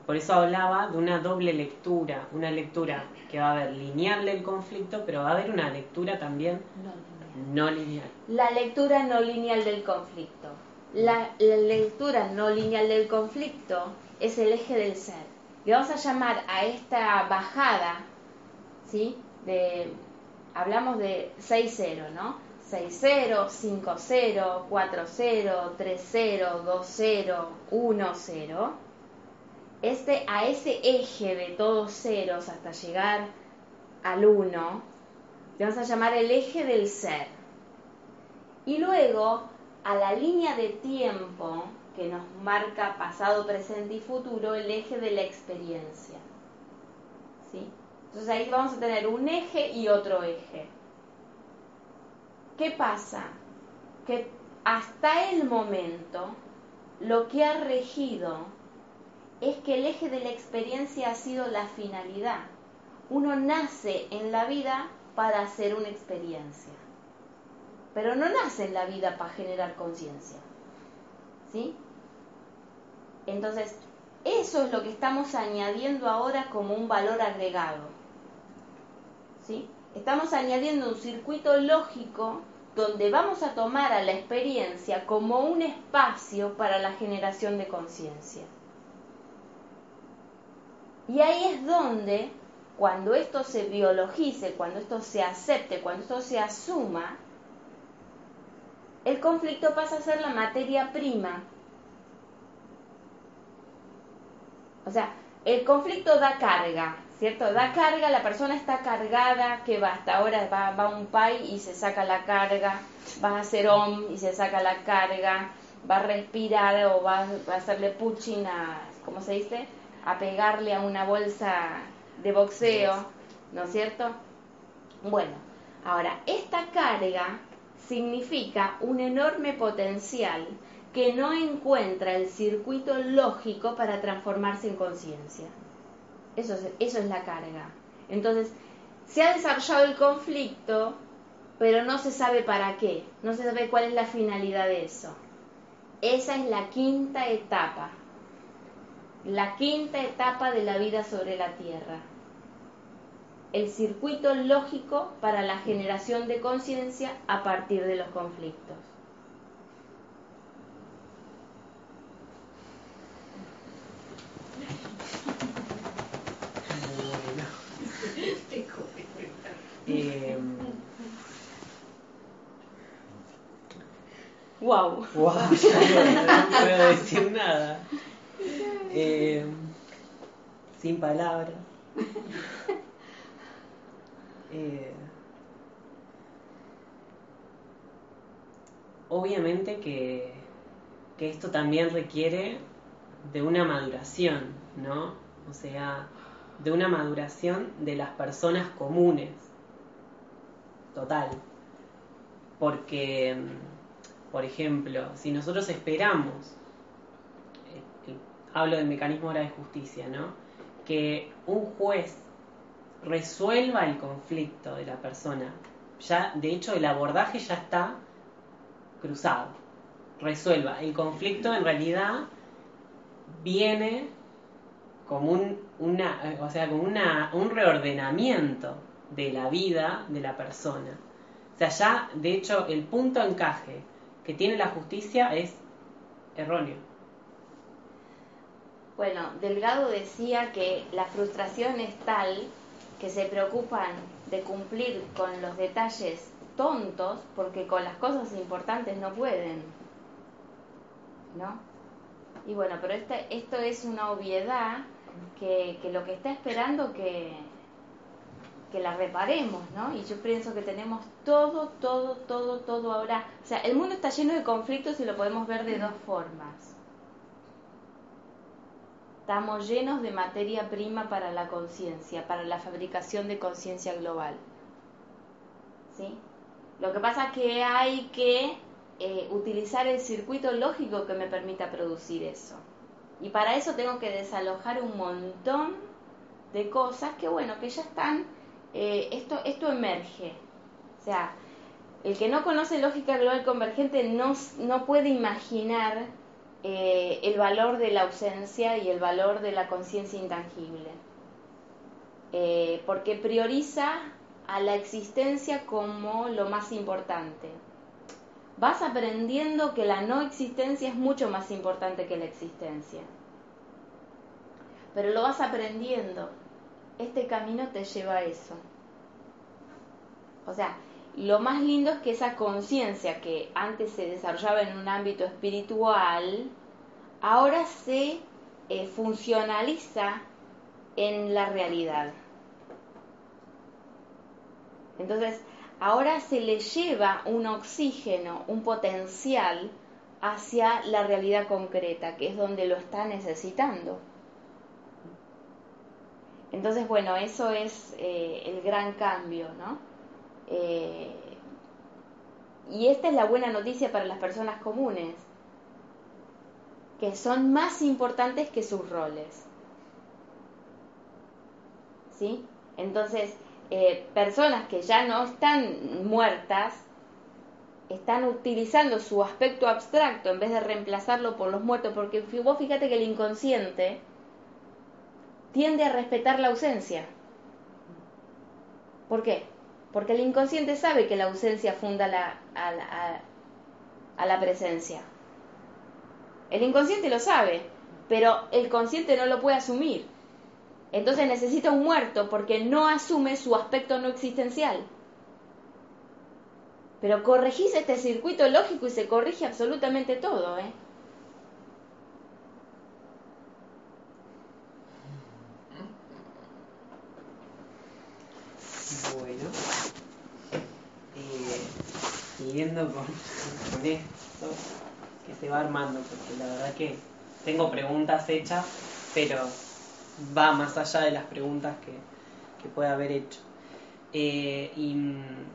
Por eso hablaba de una doble lectura, una lectura que va a haber lineal del conflicto, pero va a haber una lectura también no lineal. La lectura no lineal del conflicto. La, la, lectura no lineal del conflicto es el eje del ser. Y vamos a llamar a esta bajada, ¿sí? De hablamos de 6-0, ¿no? 6-0, 5-0, 4-0, 3-0, 2-0, 1-0. Este, a ese eje de todos ceros hasta llegar al 1, le vamos a llamar el eje del ser. Y luego a la línea de tiempo que nos marca pasado, presente y futuro, el eje de la experiencia. Entonces ahí vamos a tener un eje y otro eje. ¿Qué pasa? Que hasta el momento lo que ha regido es que el eje de la experiencia ha sido la finalidad. Uno nace en la vida para hacer una experiencia, pero no nace en la vida para generar conciencia. ¿Sí? Entonces, eso es lo que estamos añadiendo ahora como un valor agregado. ¿Sí? Estamos añadiendo un circuito lógico donde vamos a tomar a la experiencia como un espacio para la generación de conciencia. Y ahí es donde, cuando esto se biologice, cuando esto se acepte, cuando esto se asuma, el conflicto pasa a ser la materia prima. O sea, el conflicto da carga, ¿cierto? Da carga, la persona está cargada, que va, hasta ahora va, va un pai y se saca la carga, va a hacer om y se saca la carga, va a respirar o va, a hacerle puching a, ¿cómo se dice? A pegarle a una bolsa de boxeo, ¿no es cierto? Bueno, ahora, esta carga significa un enorme potencial que no encuentra el circuito lógico para transformarse en conciencia. Eso es, eso es la carga. Entonces, se ha desarrollado el conflicto, pero no se sabe para qué, no se sabe cuál es la finalidad de eso. Esa es la quinta etapa, la quinta etapa de la vida sobre la Tierra. El circuito lógico para la generación de conciencia a partir de los conflictos. Wow. Wow, (laughs) no, puedo decir nada. Eh, sin palabras. Eh, obviamente que, que esto también requiere de una maduración, ¿no? O sea, de una maduración de las personas comunes. Total. Porque por ejemplo, si nosotros esperamos, hablo del mecanismo ahora de justicia, ¿no? Que un juez resuelva el conflicto de la persona, ya, de hecho, el abordaje ya está cruzado. Resuelva. El conflicto en realidad viene como un, una, o sea, como un reordenamiento de la vida de la persona. O sea, ya, de hecho, el punto encaje que tiene la justicia es erróneo. Bueno, Delgado decía que la frustración es tal que se preocupan de cumplir con los detalles tontos porque con las cosas importantes no pueden. ¿No? Y bueno, pero este, esto es una obviedad que, que lo que está esperando que, que la reparemos, ¿no? Y yo pienso que tenemos todo, todo, todo, todo ahora. O sea, el mundo está lleno de conflictos y lo podemos ver de dos formas. Estamos llenos de materia prima para la conciencia, para la fabricación de conciencia global. ¿Sí? Lo que pasa es que hay que eh, utilizar el circuito lógico que me permita producir eso. Y para eso tengo que desalojar un montón de cosas que, bueno, que ya están eh, esto, esto emerge. O sea, el que no conoce lógica global convergente no, no puede imaginar eh, el valor de la ausencia y el valor de la conciencia intangible. Eh, porque prioriza a la existencia como lo más importante. Vas aprendiendo que la no existencia es mucho más importante que la existencia. Pero lo vas aprendiendo este camino te lleva a eso. O sea, lo más lindo es que esa conciencia que antes se desarrollaba en un ámbito espiritual, ahora se eh, funcionaliza en la realidad. Entonces, ahora se le lleva un oxígeno, un potencial hacia la realidad concreta, que es donde lo está necesitando. Entonces, bueno, eso es eh, el gran cambio, ¿no? Eh, y esta es la buena noticia para las personas comunes. que son más importantes que sus roles. ¿Sí? Entonces, eh, personas que ya no están muertas están utilizando su aspecto abstracto en vez de reemplazarlo por los muertos, porque vos fíjate que el inconsciente tiende a respetar la ausencia. ¿Por qué? Porque el inconsciente sabe que la ausencia funda la, a la presencia. El inconsciente lo sabe, pero el consciente no lo puede asumir. Entonces necesita un muerto porque no asume su aspecto no existencial. Pero corregís este circuito lógico y se corrige absolutamente todo, ¿eh? Bueno, eh, siguiendo con, esto que se va armando, porque la verdad que tengo preguntas hechas, pero va más allá de las preguntas que, que puede haber hecho. Eh, y mm,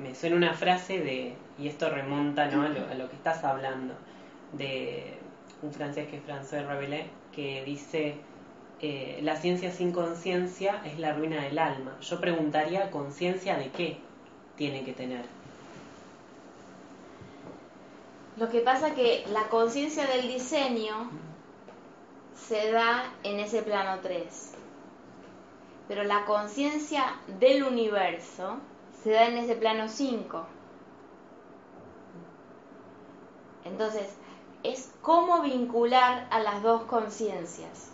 me suena una frase de, y esto remonta ¿no? a, lo, que estás hablando, de un francés que es François Rabelais, que dice, eh, la ciencia sin conciencia es la ruina del alma. Yo preguntaría, ¿conciencia de qué tiene que tener? Lo que pasa que la conciencia del diseño se da en ese plano 3. Pero la conciencia del universo se da en ese plano 5. Entonces, es cómo vincular a las dos conciencias.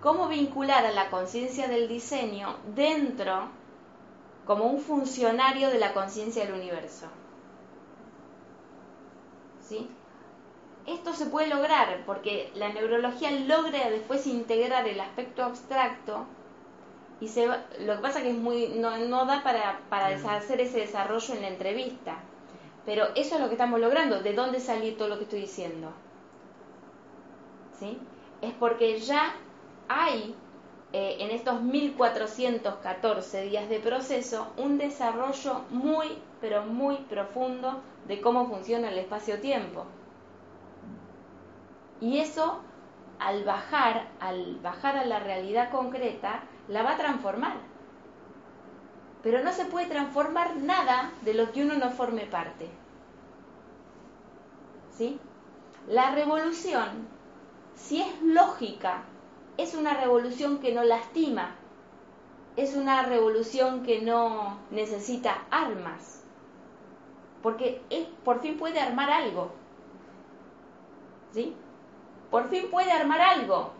Cómo vincular a la conciencia del diseño dentro como un funcionario de la conciencia del universo. ¿Sí? Esto se puede lograr porque la neurología logra después integrar el aspecto abstracto y se lo que pasa que es muy no, no da para, para hacer ese desarrollo en la entrevista pero eso es lo que estamos logrando de dónde salió todo lo que estoy diciendo ¿sí? es porque ya hay eh, en estos 1414 días de proceso un desarrollo muy pero muy profundo de cómo funciona el espacio-tiempo y eso al bajar al bajar a la realidad concreta la va a transformar. Pero no se puede transformar nada de lo que uno no forme parte. ¿Sí? La revolución, si es lógica, es una revolución que no lastima, es una revolución que no necesita armas, porque por fin puede armar algo. ¿Sí? Por fin puede armar algo.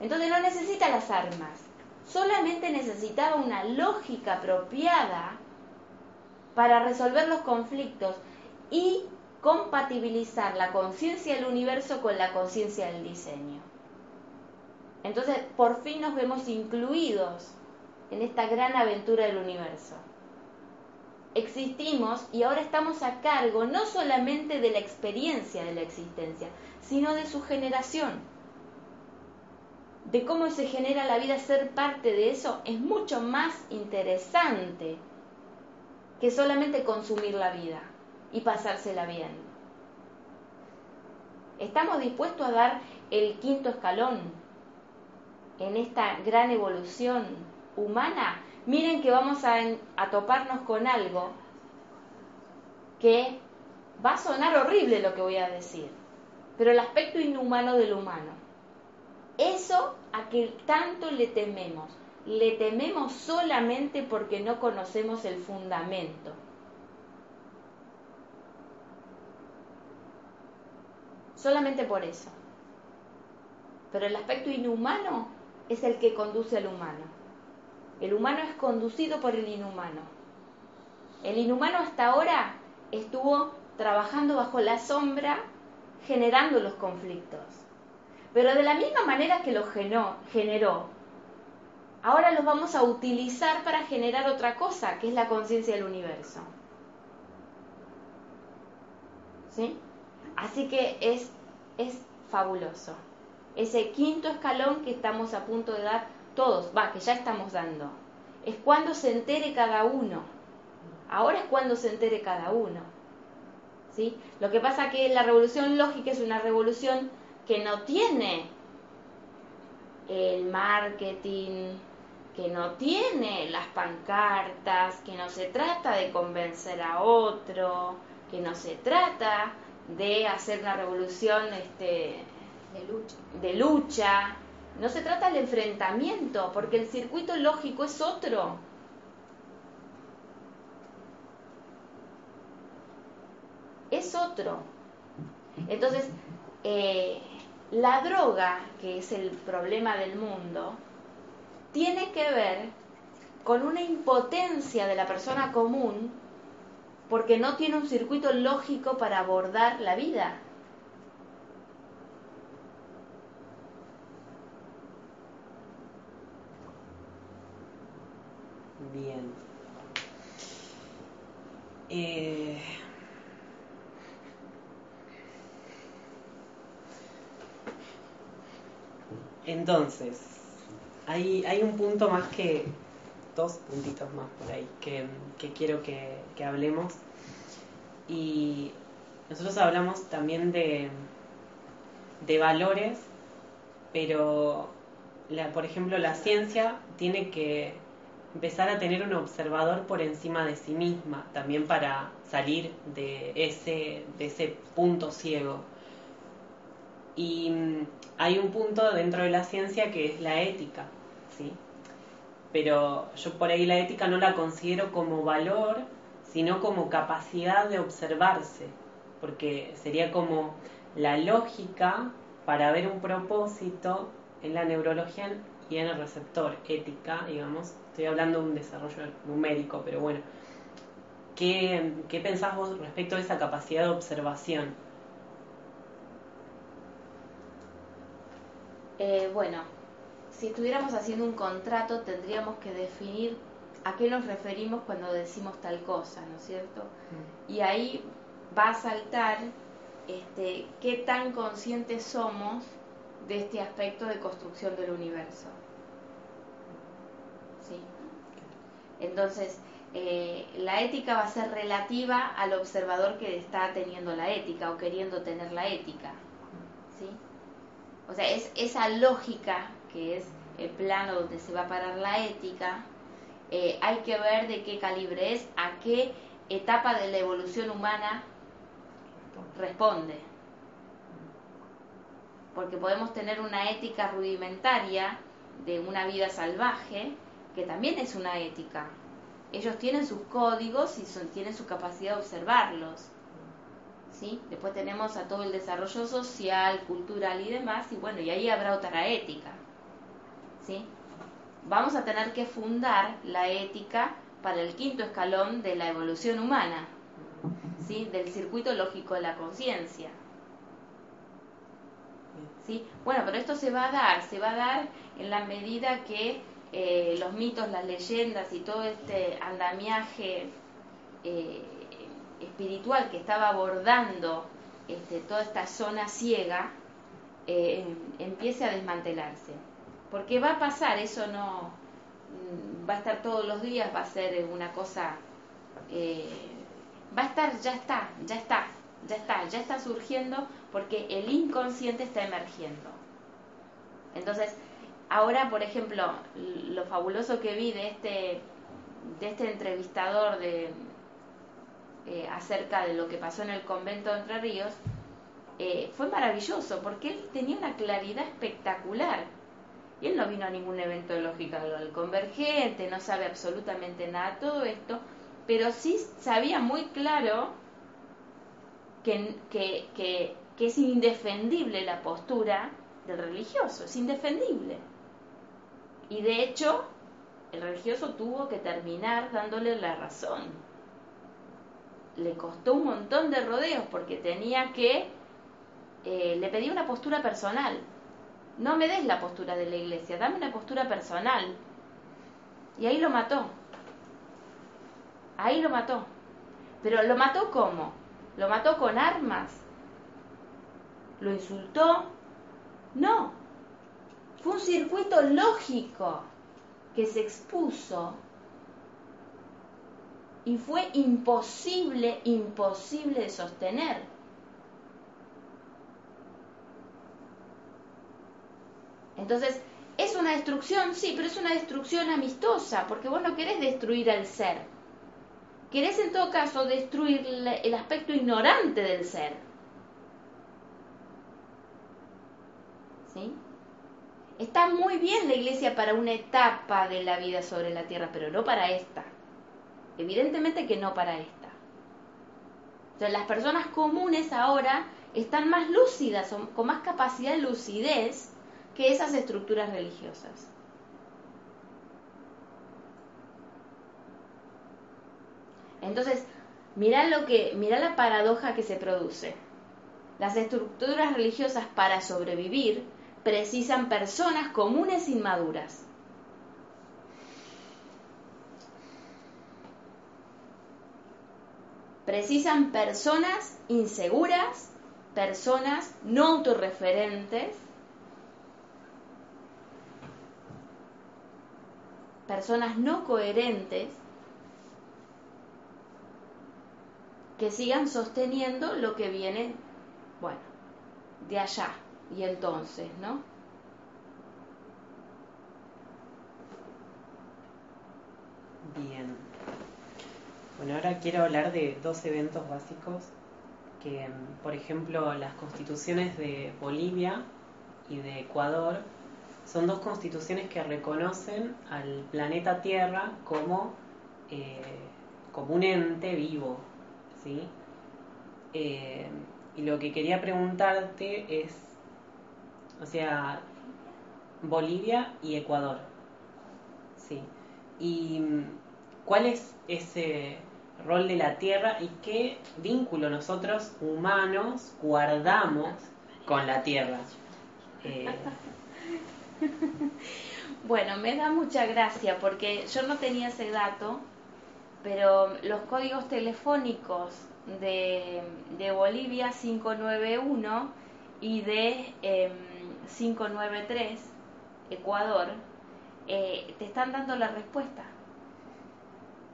Entonces no necesita las armas solamente necesitaba una lógica apropiada para resolver los conflictos y compatibilizar la conciencia del universo con la conciencia del diseño. Entonces, por fin nos vemos incluidos en esta gran aventura del universo. Existimos y ahora estamos a cargo no solamente de la experiencia de la existencia, sino de su generación de cómo se genera la vida, ser parte de eso es mucho más interesante que solamente consumir la vida y pasársela bien. Estamos dispuestos a dar el quinto escalón en esta gran evolución humana. Miren que vamos a, toparnos con algo que va a sonar horrible lo que voy a decir, pero el aspecto inhumano del humano. Eso a que tanto le tememos. Le tememos solamente porque no conocemos el fundamento. Solamente por eso. Pero el aspecto inhumano es el que conduce al humano. El humano es conducido por el inhumano. El inhumano hasta ahora estuvo trabajando bajo la sombra, generando los conflictos. Pero de la misma manera que lo generó, ahora los vamos a utilizar para generar otra cosa, que es la conciencia del universo. ¿Sí? Así que es, es fabuloso. Ese quinto escalón que estamos a punto de dar todos, va, que ya estamos dando. Es cuando se entere cada uno. Ahora es cuando se entere cada uno. ¿sí? Lo que pasa que la revolución lógica es una revolución que no tiene el marketing, que no tiene las pancartas, que no se trata de convencer a otro, que no se trata de hacer una revolución este, de lucha. no se trata del enfrentamiento, porque el circuito lógico es otro. Es otro. Entonces, eh, la droga, que es el problema del mundo, tiene que ver con una impotencia de la persona común porque no tiene un circuito lógico para abordar la vida. Bien. Eh, Entonces, hay, hay un punto más que, dos puntitos más por ahí, que, que quiero que, hablemos. Y nosotros hablamos también de, de valores, pero, la, por ejemplo, la ciencia tiene que empezar a tener un observador por encima de sí misma, también para salir de ese, de ese punto ciego. Y mm, hay un punto dentro de la ciencia que es la ética, ¿sí? Pero yo por ahí la ética no la considero como valor, sino como capacidad de observarse, porque sería como la lógica para ver un propósito en la neurología y en el receptor, ética, digamos. Estoy hablando de un desarrollo numérico, pero bueno. ¿Qué, qué pensás vos respecto a esa capacidad de observación? Eh, bueno, si estuviéramos haciendo un contrato tendríamos que definir a qué nos referimos cuando decimos tal cosa, ¿no es cierto? Mm. Y ahí va a saltar este, qué tan conscientes somos de este aspecto de construcción del universo. ¿Sí? Entonces, eh, la ética va a ser relativa al observador que está teniendo la ética o queriendo tener la ética. ¿Sí? O sea, es esa lógica que es el plano donde se va a parar la ética, eh, hay que ver de qué calibre es, a qué etapa de la evolución humana responde. Porque podemos tener una ética rudimentaria de una vida salvaje, que también es una ética. Ellos tienen sus códigos y son, tienen su capacidad de observarlos. ¿Sí? Después tenemos a todo el desarrollo social, cultural y demás, y bueno, y ahí habrá otra ética. ¿Sí? Vamos a tener que fundar la ética para el quinto escalón de la evolución humana, ¿sí? Del circuito lógico de la conciencia. ¿Sí? Bueno, pero esto se va a dar, se va a dar en la medida que eh, los mitos, las leyendas y todo este andamiaje eh, espiritual que estaba abordando este, toda esta zona ciega eh, empiece a desmantelarse. Porque va a pasar, eso no mm, va a estar todos los días, va a ser una cosa, eh, va a estar, ya está, ya está, ya está, ya está surgiendo porque el inconsciente está emergiendo. Entonces, ahora, por ejemplo, lo fabuloso que vi de este, este entrevistador de, eh, acerca de lo que pasó en el convento de Entre Ríos, eh, fue maravilloso porque él tenía una claridad espectacular. Y él no vino a ningún evento de lógica del convergente, no sabe absolutamente nada de todo esto, pero sí sabía muy claro que es indefendible la postura del religioso, es indefendible. Y de hecho, el religioso tuvo que terminar dándole la razón le costó un montón de rodeos porque tenía que, eh, le pedí una postura personal. No me des la postura de la iglesia, dame una postura personal. Y ahí lo mató. Ahí lo mató. Pero lo mató cómo? Lo mató con armas. ¿Lo insultó? No. Fue un circuito lógico que se expuso y fue imposible, imposible de sostener. Entonces, es una destrucción, sí, pero es una destrucción amistosa, porque vos no querés destruir al ser. Querés en todo caso destruir el aspecto ignorante del ser. ¿Sí? Está muy bien la iglesia para una etapa de la vida sobre la tierra, pero no para esta. Evidentemente que no para esta. O sea, las personas comunes ahora están más lúcidas, con más capacidad de lucidez que esas estructuras religiosas. Entonces, mira lo que, mira la paradoja que se produce. Las estructuras religiosas para sobrevivir precisan personas comunes inmaduras. Precisan personas inseguras, personas no autorreferentes, personas no coherentes que sigan sosteniendo lo que viene, bueno, de allá y entonces, ¿no? Bien. Bueno, ahora quiero hablar de dos eventos básicos que, por ejemplo, las constituciones de Bolivia y de Ecuador son dos constituciones que reconocen al planeta Tierra como, eh, como un ente vivo. ¿sí? Eh, y lo que quería preguntarte es, o sea, Bolivia y Ecuador. ¿sí? ¿Y cuál es ese rol de la Tierra y qué vínculo nosotros humanos guardamos con la Tierra? Eh, (laughs) bueno, me da mucha gracia porque yo no tenía ese dato, pero los códigos telefónicos de, Bolivia 591 y de 593 em, Ecuador eh, te están dando la respuesta.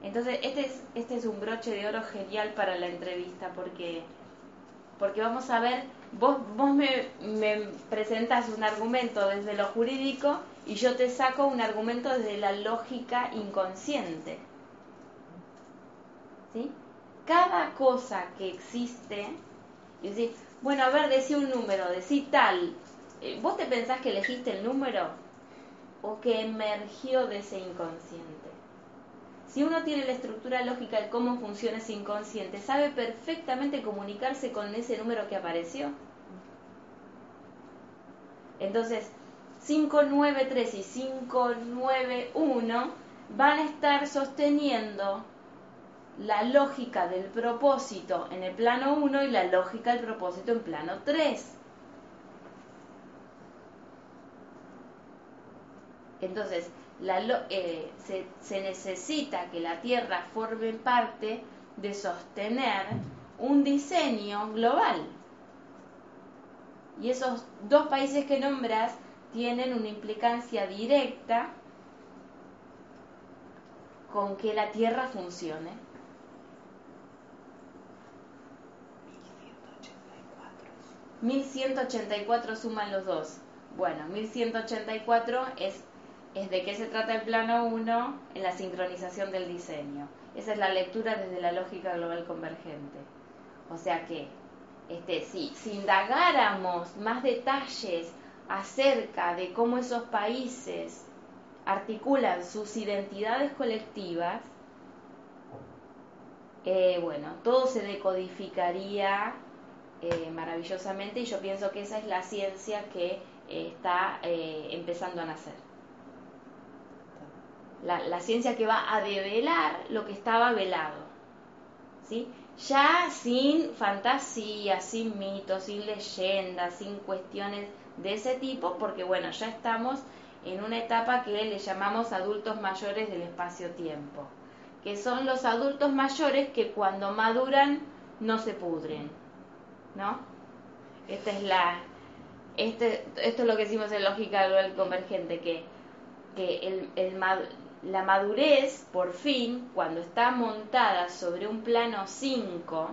Entonces, este es, este es un broche de oro genial para la entrevista porque, porque vamos a ver vos, vos me, me presentas un argumento desde lo jurídico y yo te saco un argumento desde la lógica inconsciente. ¿Sí? Cada cosa que existe, y decir, bueno, a ver, decí un número, decí tal. Eh, ¿Vos te pensás que elegiste el número o que emergió de ese inconsciente? Si uno tiene la estructura lógica de cómo funciona ese inconsciente, sabe perfectamente comunicarse con ese número que apareció. Entonces, 593 y 591 van a estar sosteniendo la lógica del propósito en el plano 1 y la lógica del propósito en plano 3. Entonces, eh, se, necesita que la Tierra forme parte de sostener un diseño global. Y esos dos países que nombras tienen una implicancia directa con que la Tierra funcione. 1184 suman los dos. Bueno, 1184 es es de qué se trata el plano 1 en la sincronización del diseño. Esa es la lectura desde la lógica global convergente. O sea que, este, si, si indagáramos más detalles acerca de cómo esos países articulan sus identidades colectivas, eh, bueno, todo se decodificaría eh, maravillosamente y yo pienso que esa es la ciencia que eh, está empezando a nacer la, ciencia que va a develar lo que estaba velado. ¿sí? Ya sin fantasía, sin mitos, sin leyendas, sin cuestiones de ese tipo, porque bueno, ya estamos en una etapa que le llamamos adultos mayores del espacio-tiempo, que son los adultos mayores que cuando maduran no se pudren, ¿no? Esta es la, este, esto es lo que decimos en lógica global convergente, que, que el, el, la madurez, por fin, cuando está montada sobre un plano 5,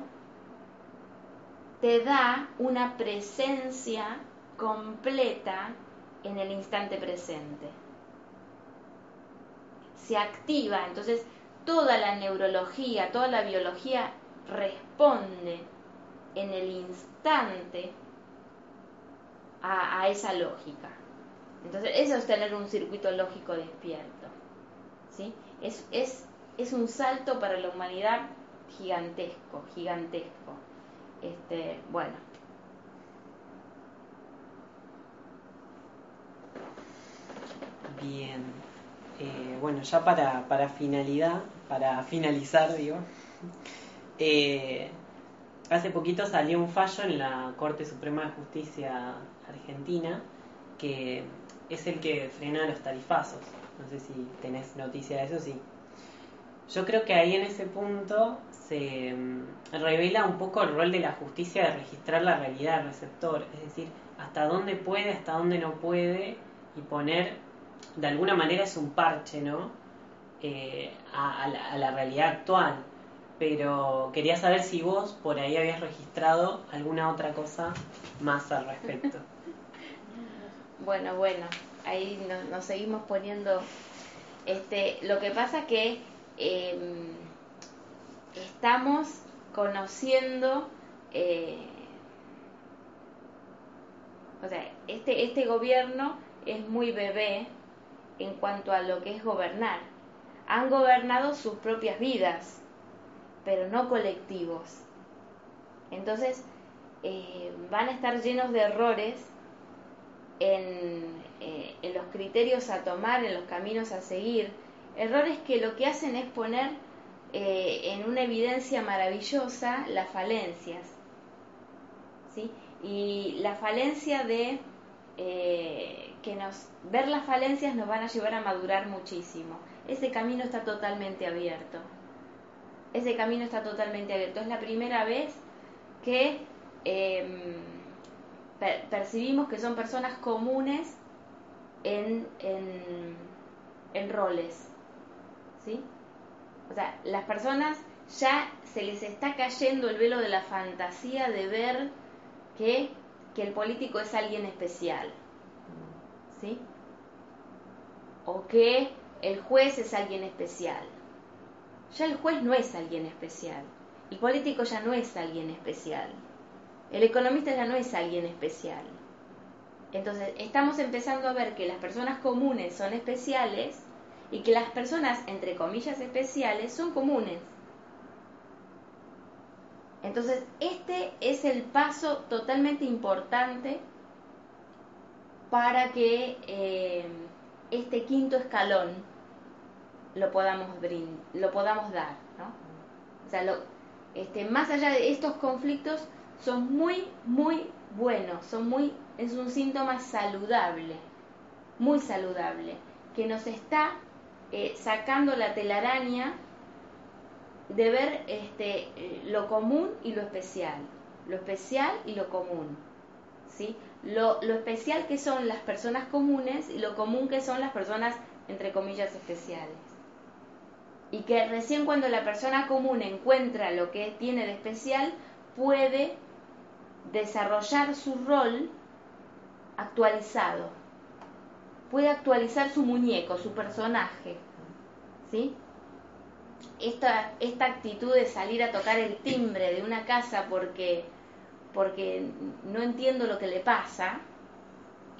te da una presencia completa en el instante presente. Se activa, entonces toda la neurología, toda la biología responde en el instante a, esa lógica. Entonces, eso es tener un circuito lógico despierto. ¿Sí? Es, es, es un salto para la humanidad gigantesco, gigantesco. Este, bueno. Bien. Eh, bueno, ya para, finalidad, para finalizar, digo, eh, hace poquito salió un fallo en la Corte Suprema de Justicia Argentina que es el que frena los tarifazos. No sé si tenés noticia de eso, sí. Yo creo que ahí en ese punto se mm, revela un poco el rol de la justicia de registrar la realidad del receptor, es decir, hasta dónde puede, hasta dónde no puede, y poner, de alguna manera es un parche, ¿no? Eh, a, la, realidad actual. Pero quería saber si vos por ahí habías registrado alguna otra cosa más al respecto. (laughs) Bueno, bueno, ahí nos, seguimos poniendo. Este, lo que pasa que em, estamos conociendo, eh, o sea, este, este gobierno es muy bebé en cuanto a lo que es gobernar. Han gobernado sus propias vidas, pero no colectivos. Entonces, eh, van a estar llenos de errores en, eh, en, los criterios a tomar, en los caminos a seguir. Errores que lo que hacen es poner eh, en una evidencia maravillosa las falencias. ¿sí? Y la falencia de eh, que nos ver las falencias nos van a llevar a madurar muchísimo. Ese camino está totalmente abierto. Ese camino está totalmente abierto. Es la primera vez que em, percibimos que son personas comunes en, roles. ¿Sí? O sea, las personas ya se les está cayendo el velo de la fantasía de ver que, que el político es alguien especial. ¿Sí? O que el juez es alguien especial. Ya el juez no es alguien especial. El político ya no es alguien especial. El economista ya no es alguien especial. Entonces, estamos empezando a ver que las personas comunes son especiales y que las personas, entre comillas, especiales son comunes. Entonces, este es el paso totalmente importante para que eh, este quinto escalón lo podamos, lo podamos dar. ¿no? O sea, este, más allá de estos conflictos, son muy, muy buenos, son muy, es un síntoma saludable, muy saludable, que nos está eh, sacando la telaraña de ver este, lo común y lo especial, lo especial y lo común, ¿sí? Lo, lo especial que son las personas comunes y lo común que son las personas, entre comillas, especiales. Y que recién cuando la persona común encuentra lo que tiene de especial, puede desarrollar su rol actualizado puede actualizar su muñeco, su personaje. ¿Sí? Esta, esta actitud de salir a tocar el timbre de una casa porque, porque no entiendo lo que le pasa,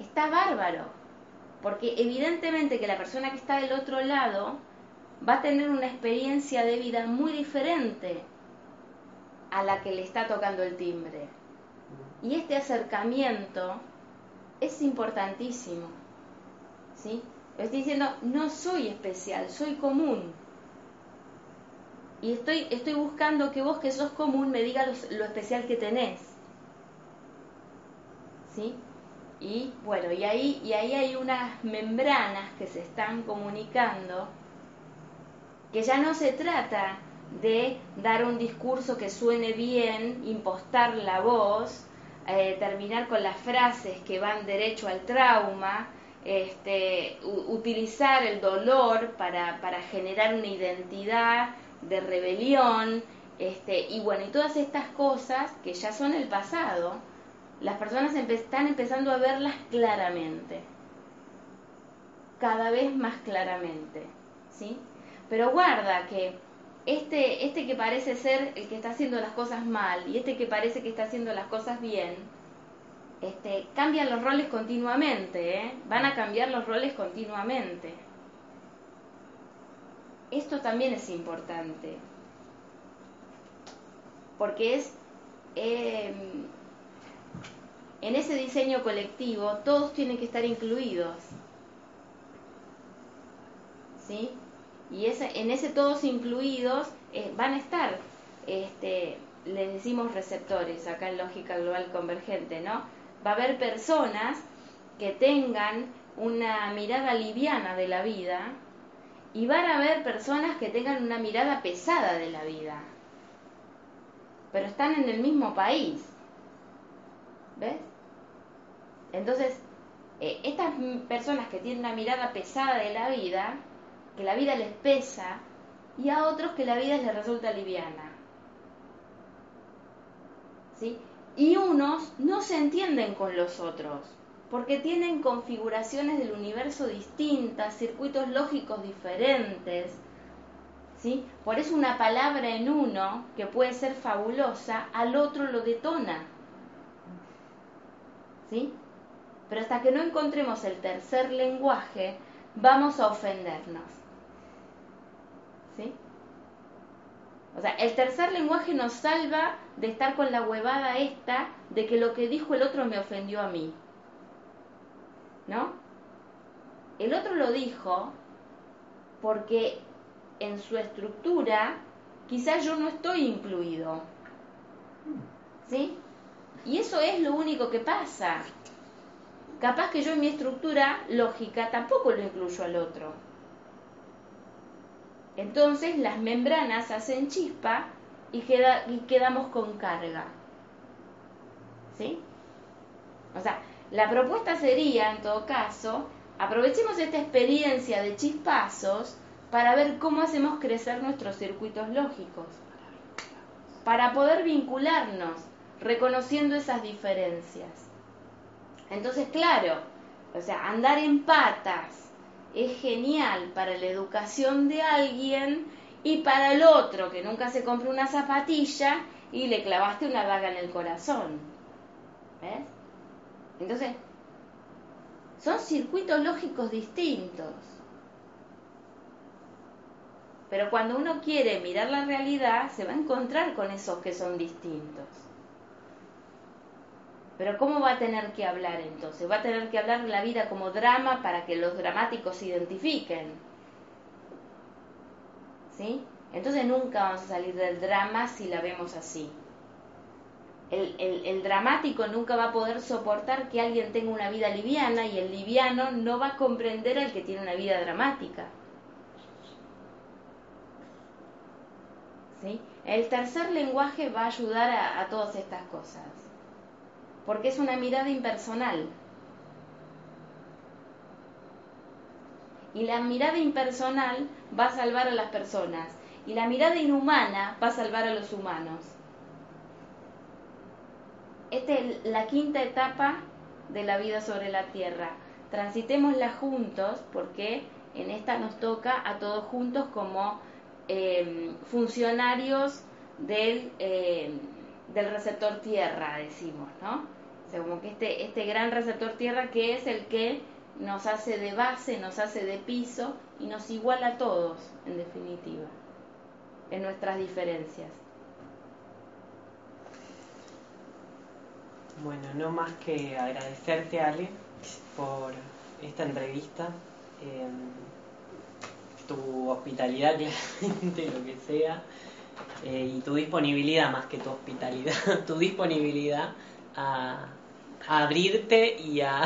está bárbaro. Porque evidentemente que la persona que está del otro lado va a tener una experiencia de vida muy diferente a la que le está tocando el timbre. Y este acercamiento es importantísimo. ¿sí? Estoy diciendo, no soy especial, soy común. Y estoy, estoy buscando que vos que sos común me digas lo, especial que tenés. ¿Sí? Y bueno, y ahí, y ahí hay unas membranas que se están comunicando, que ya no se trata de dar un discurso que suene bien, impostar la voz, eh, terminar con las frases que van derecho al trauma, este, utilizar el dolor para, generar una identidad de rebelión, este, y bueno, y todas estas cosas que ya son el pasado, las personas están empezando a verlas claramente, cada vez más claramente, ¿sí? Pero guarda que este, este que parece ser el que está haciendo las cosas mal y este que parece que está haciendo las cosas bien, este, cambian los roles continuamente, ¿eh? van a cambiar los roles continuamente. Esto también es importante, porque es em, en ese diseño colectivo todos tienen que estar incluidos, ¿sí? Y en ese todos incluidos eh, van a estar, este, les decimos receptores acá en lógica global convergente, ¿no? Va a haber personas que tengan una mirada liviana de la vida y van a haber personas que tengan una mirada pesada de la vida. Pero están en el mismo país. ¿Ves? Entonces, eh, estas personas que tienen una mirada pesada de la vida, que la vida les pesa, y a otros que la vida les resulta liviana. ¿Sí? Y unos no se entienden con los otros, porque tienen configuraciones del universo distintas, circuitos lógicos diferentes. ¿sí? Por eso una palabra en uno, que puede ser fabulosa, al otro lo detona. ¿Sí? Pero hasta que no encontremos el tercer lenguaje, vamos a ofendernos. O sea, el tercer lenguaje nos salva de estar con la huevada esta de que lo que dijo el otro me ofendió a mí. ¿No? El otro lo dijo porque en su estructura quizás yo no estoy incluido. ¿Sí? Y eso es lo único que pasa. Capaz que yo en mi estructura lógica tampoco lo incluyo al otro. Entonces las membranas hacen chispa y, queda, y quedamos con carga. ¿Sí? O sea, la propuesta sería, en todo caso, aprovechemos esta experiencia de chispazos para ver cómo hacemos crecer nuestros circuitos lógicos, para poder vincularnos, reconociendo esas diferencias. Entonces, claro, o sea, andar en patas es genial para la educación de alguien y para el otro que nunca se compró una zapatilla y le clavaste una daga en el corazón. ¿Ves? Entonces, son circuitos lógicos distintos. Pero cuando uno quiere mirar la realidad, se va a encontrar con esos que son distintos. Pero ¿cómo va a tener que hablar entonces? Va a tener que hablar la vida como drama para que los dramáticos se identifiquen. ¿Sí? Entonces nunca vamos a salir del drama si la vemos así. El, el, dramático nunca va a poder soportar que alguien tenga una vida liviana y el liviano no va a comprender al que tiene una vida dramática. ¿Sí? El tercer lenguaje va a ayudar a todas estas cosas porque es una mirada impersonal. Y la mirada impersonal va a salvar a las personas. Y la mirada inhumana va a salvar a los humanos. Esta es la quinta etapa de la vida sobre la tierra. Transitémosla juntos porque en esta nos toca a todos juntos como eh, funcionarios del, eh, del receptor tierra, decimos, ¿no? O sea, como que este, este gran receptor tierra que es el que nos hace de base, nos hace de piso y nos iguala a todos, en definitiva, en nuestras diferencias. Bueno, no más que agradecerte, Ale, por esta entrevista. tu hospitalidad, (laughs) claramente, lo que sea. Eh, y tu disponibilidad, más que tu hospitalidad, (laughs) tu disponibilidad a, abrirte (laughs) y a,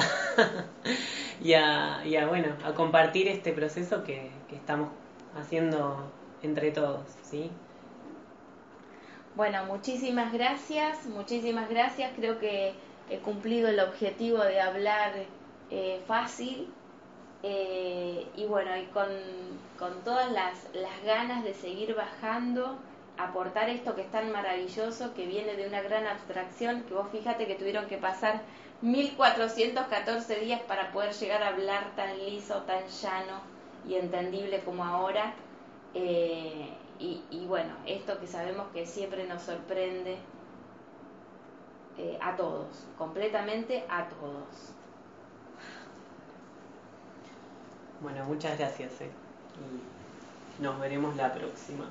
y a, bueno, a compartir este proceso que, que estamos haciendo entre todos, ¿sí? Bueno, muchísimas gracias, muchísimas gracias. Creo que he cumplido el objetivo de hablar eh, fácil Eh, y bueno, y con, con todas las, las ganas de seguir bajando, aportar esto que es tan maravilloso, que viene de una gran abstracción, que vos fíjate que tuvieron que pasar 1414 días para poder llegar a hablar tan liso, tan llano y entendible como ahora. Eh, y, bueno, esto que sabemos que siempre nos sorprende eh, a todos, completamente a todos. Bueno, muchas gracias. Eh. Y nos veremos la próxima.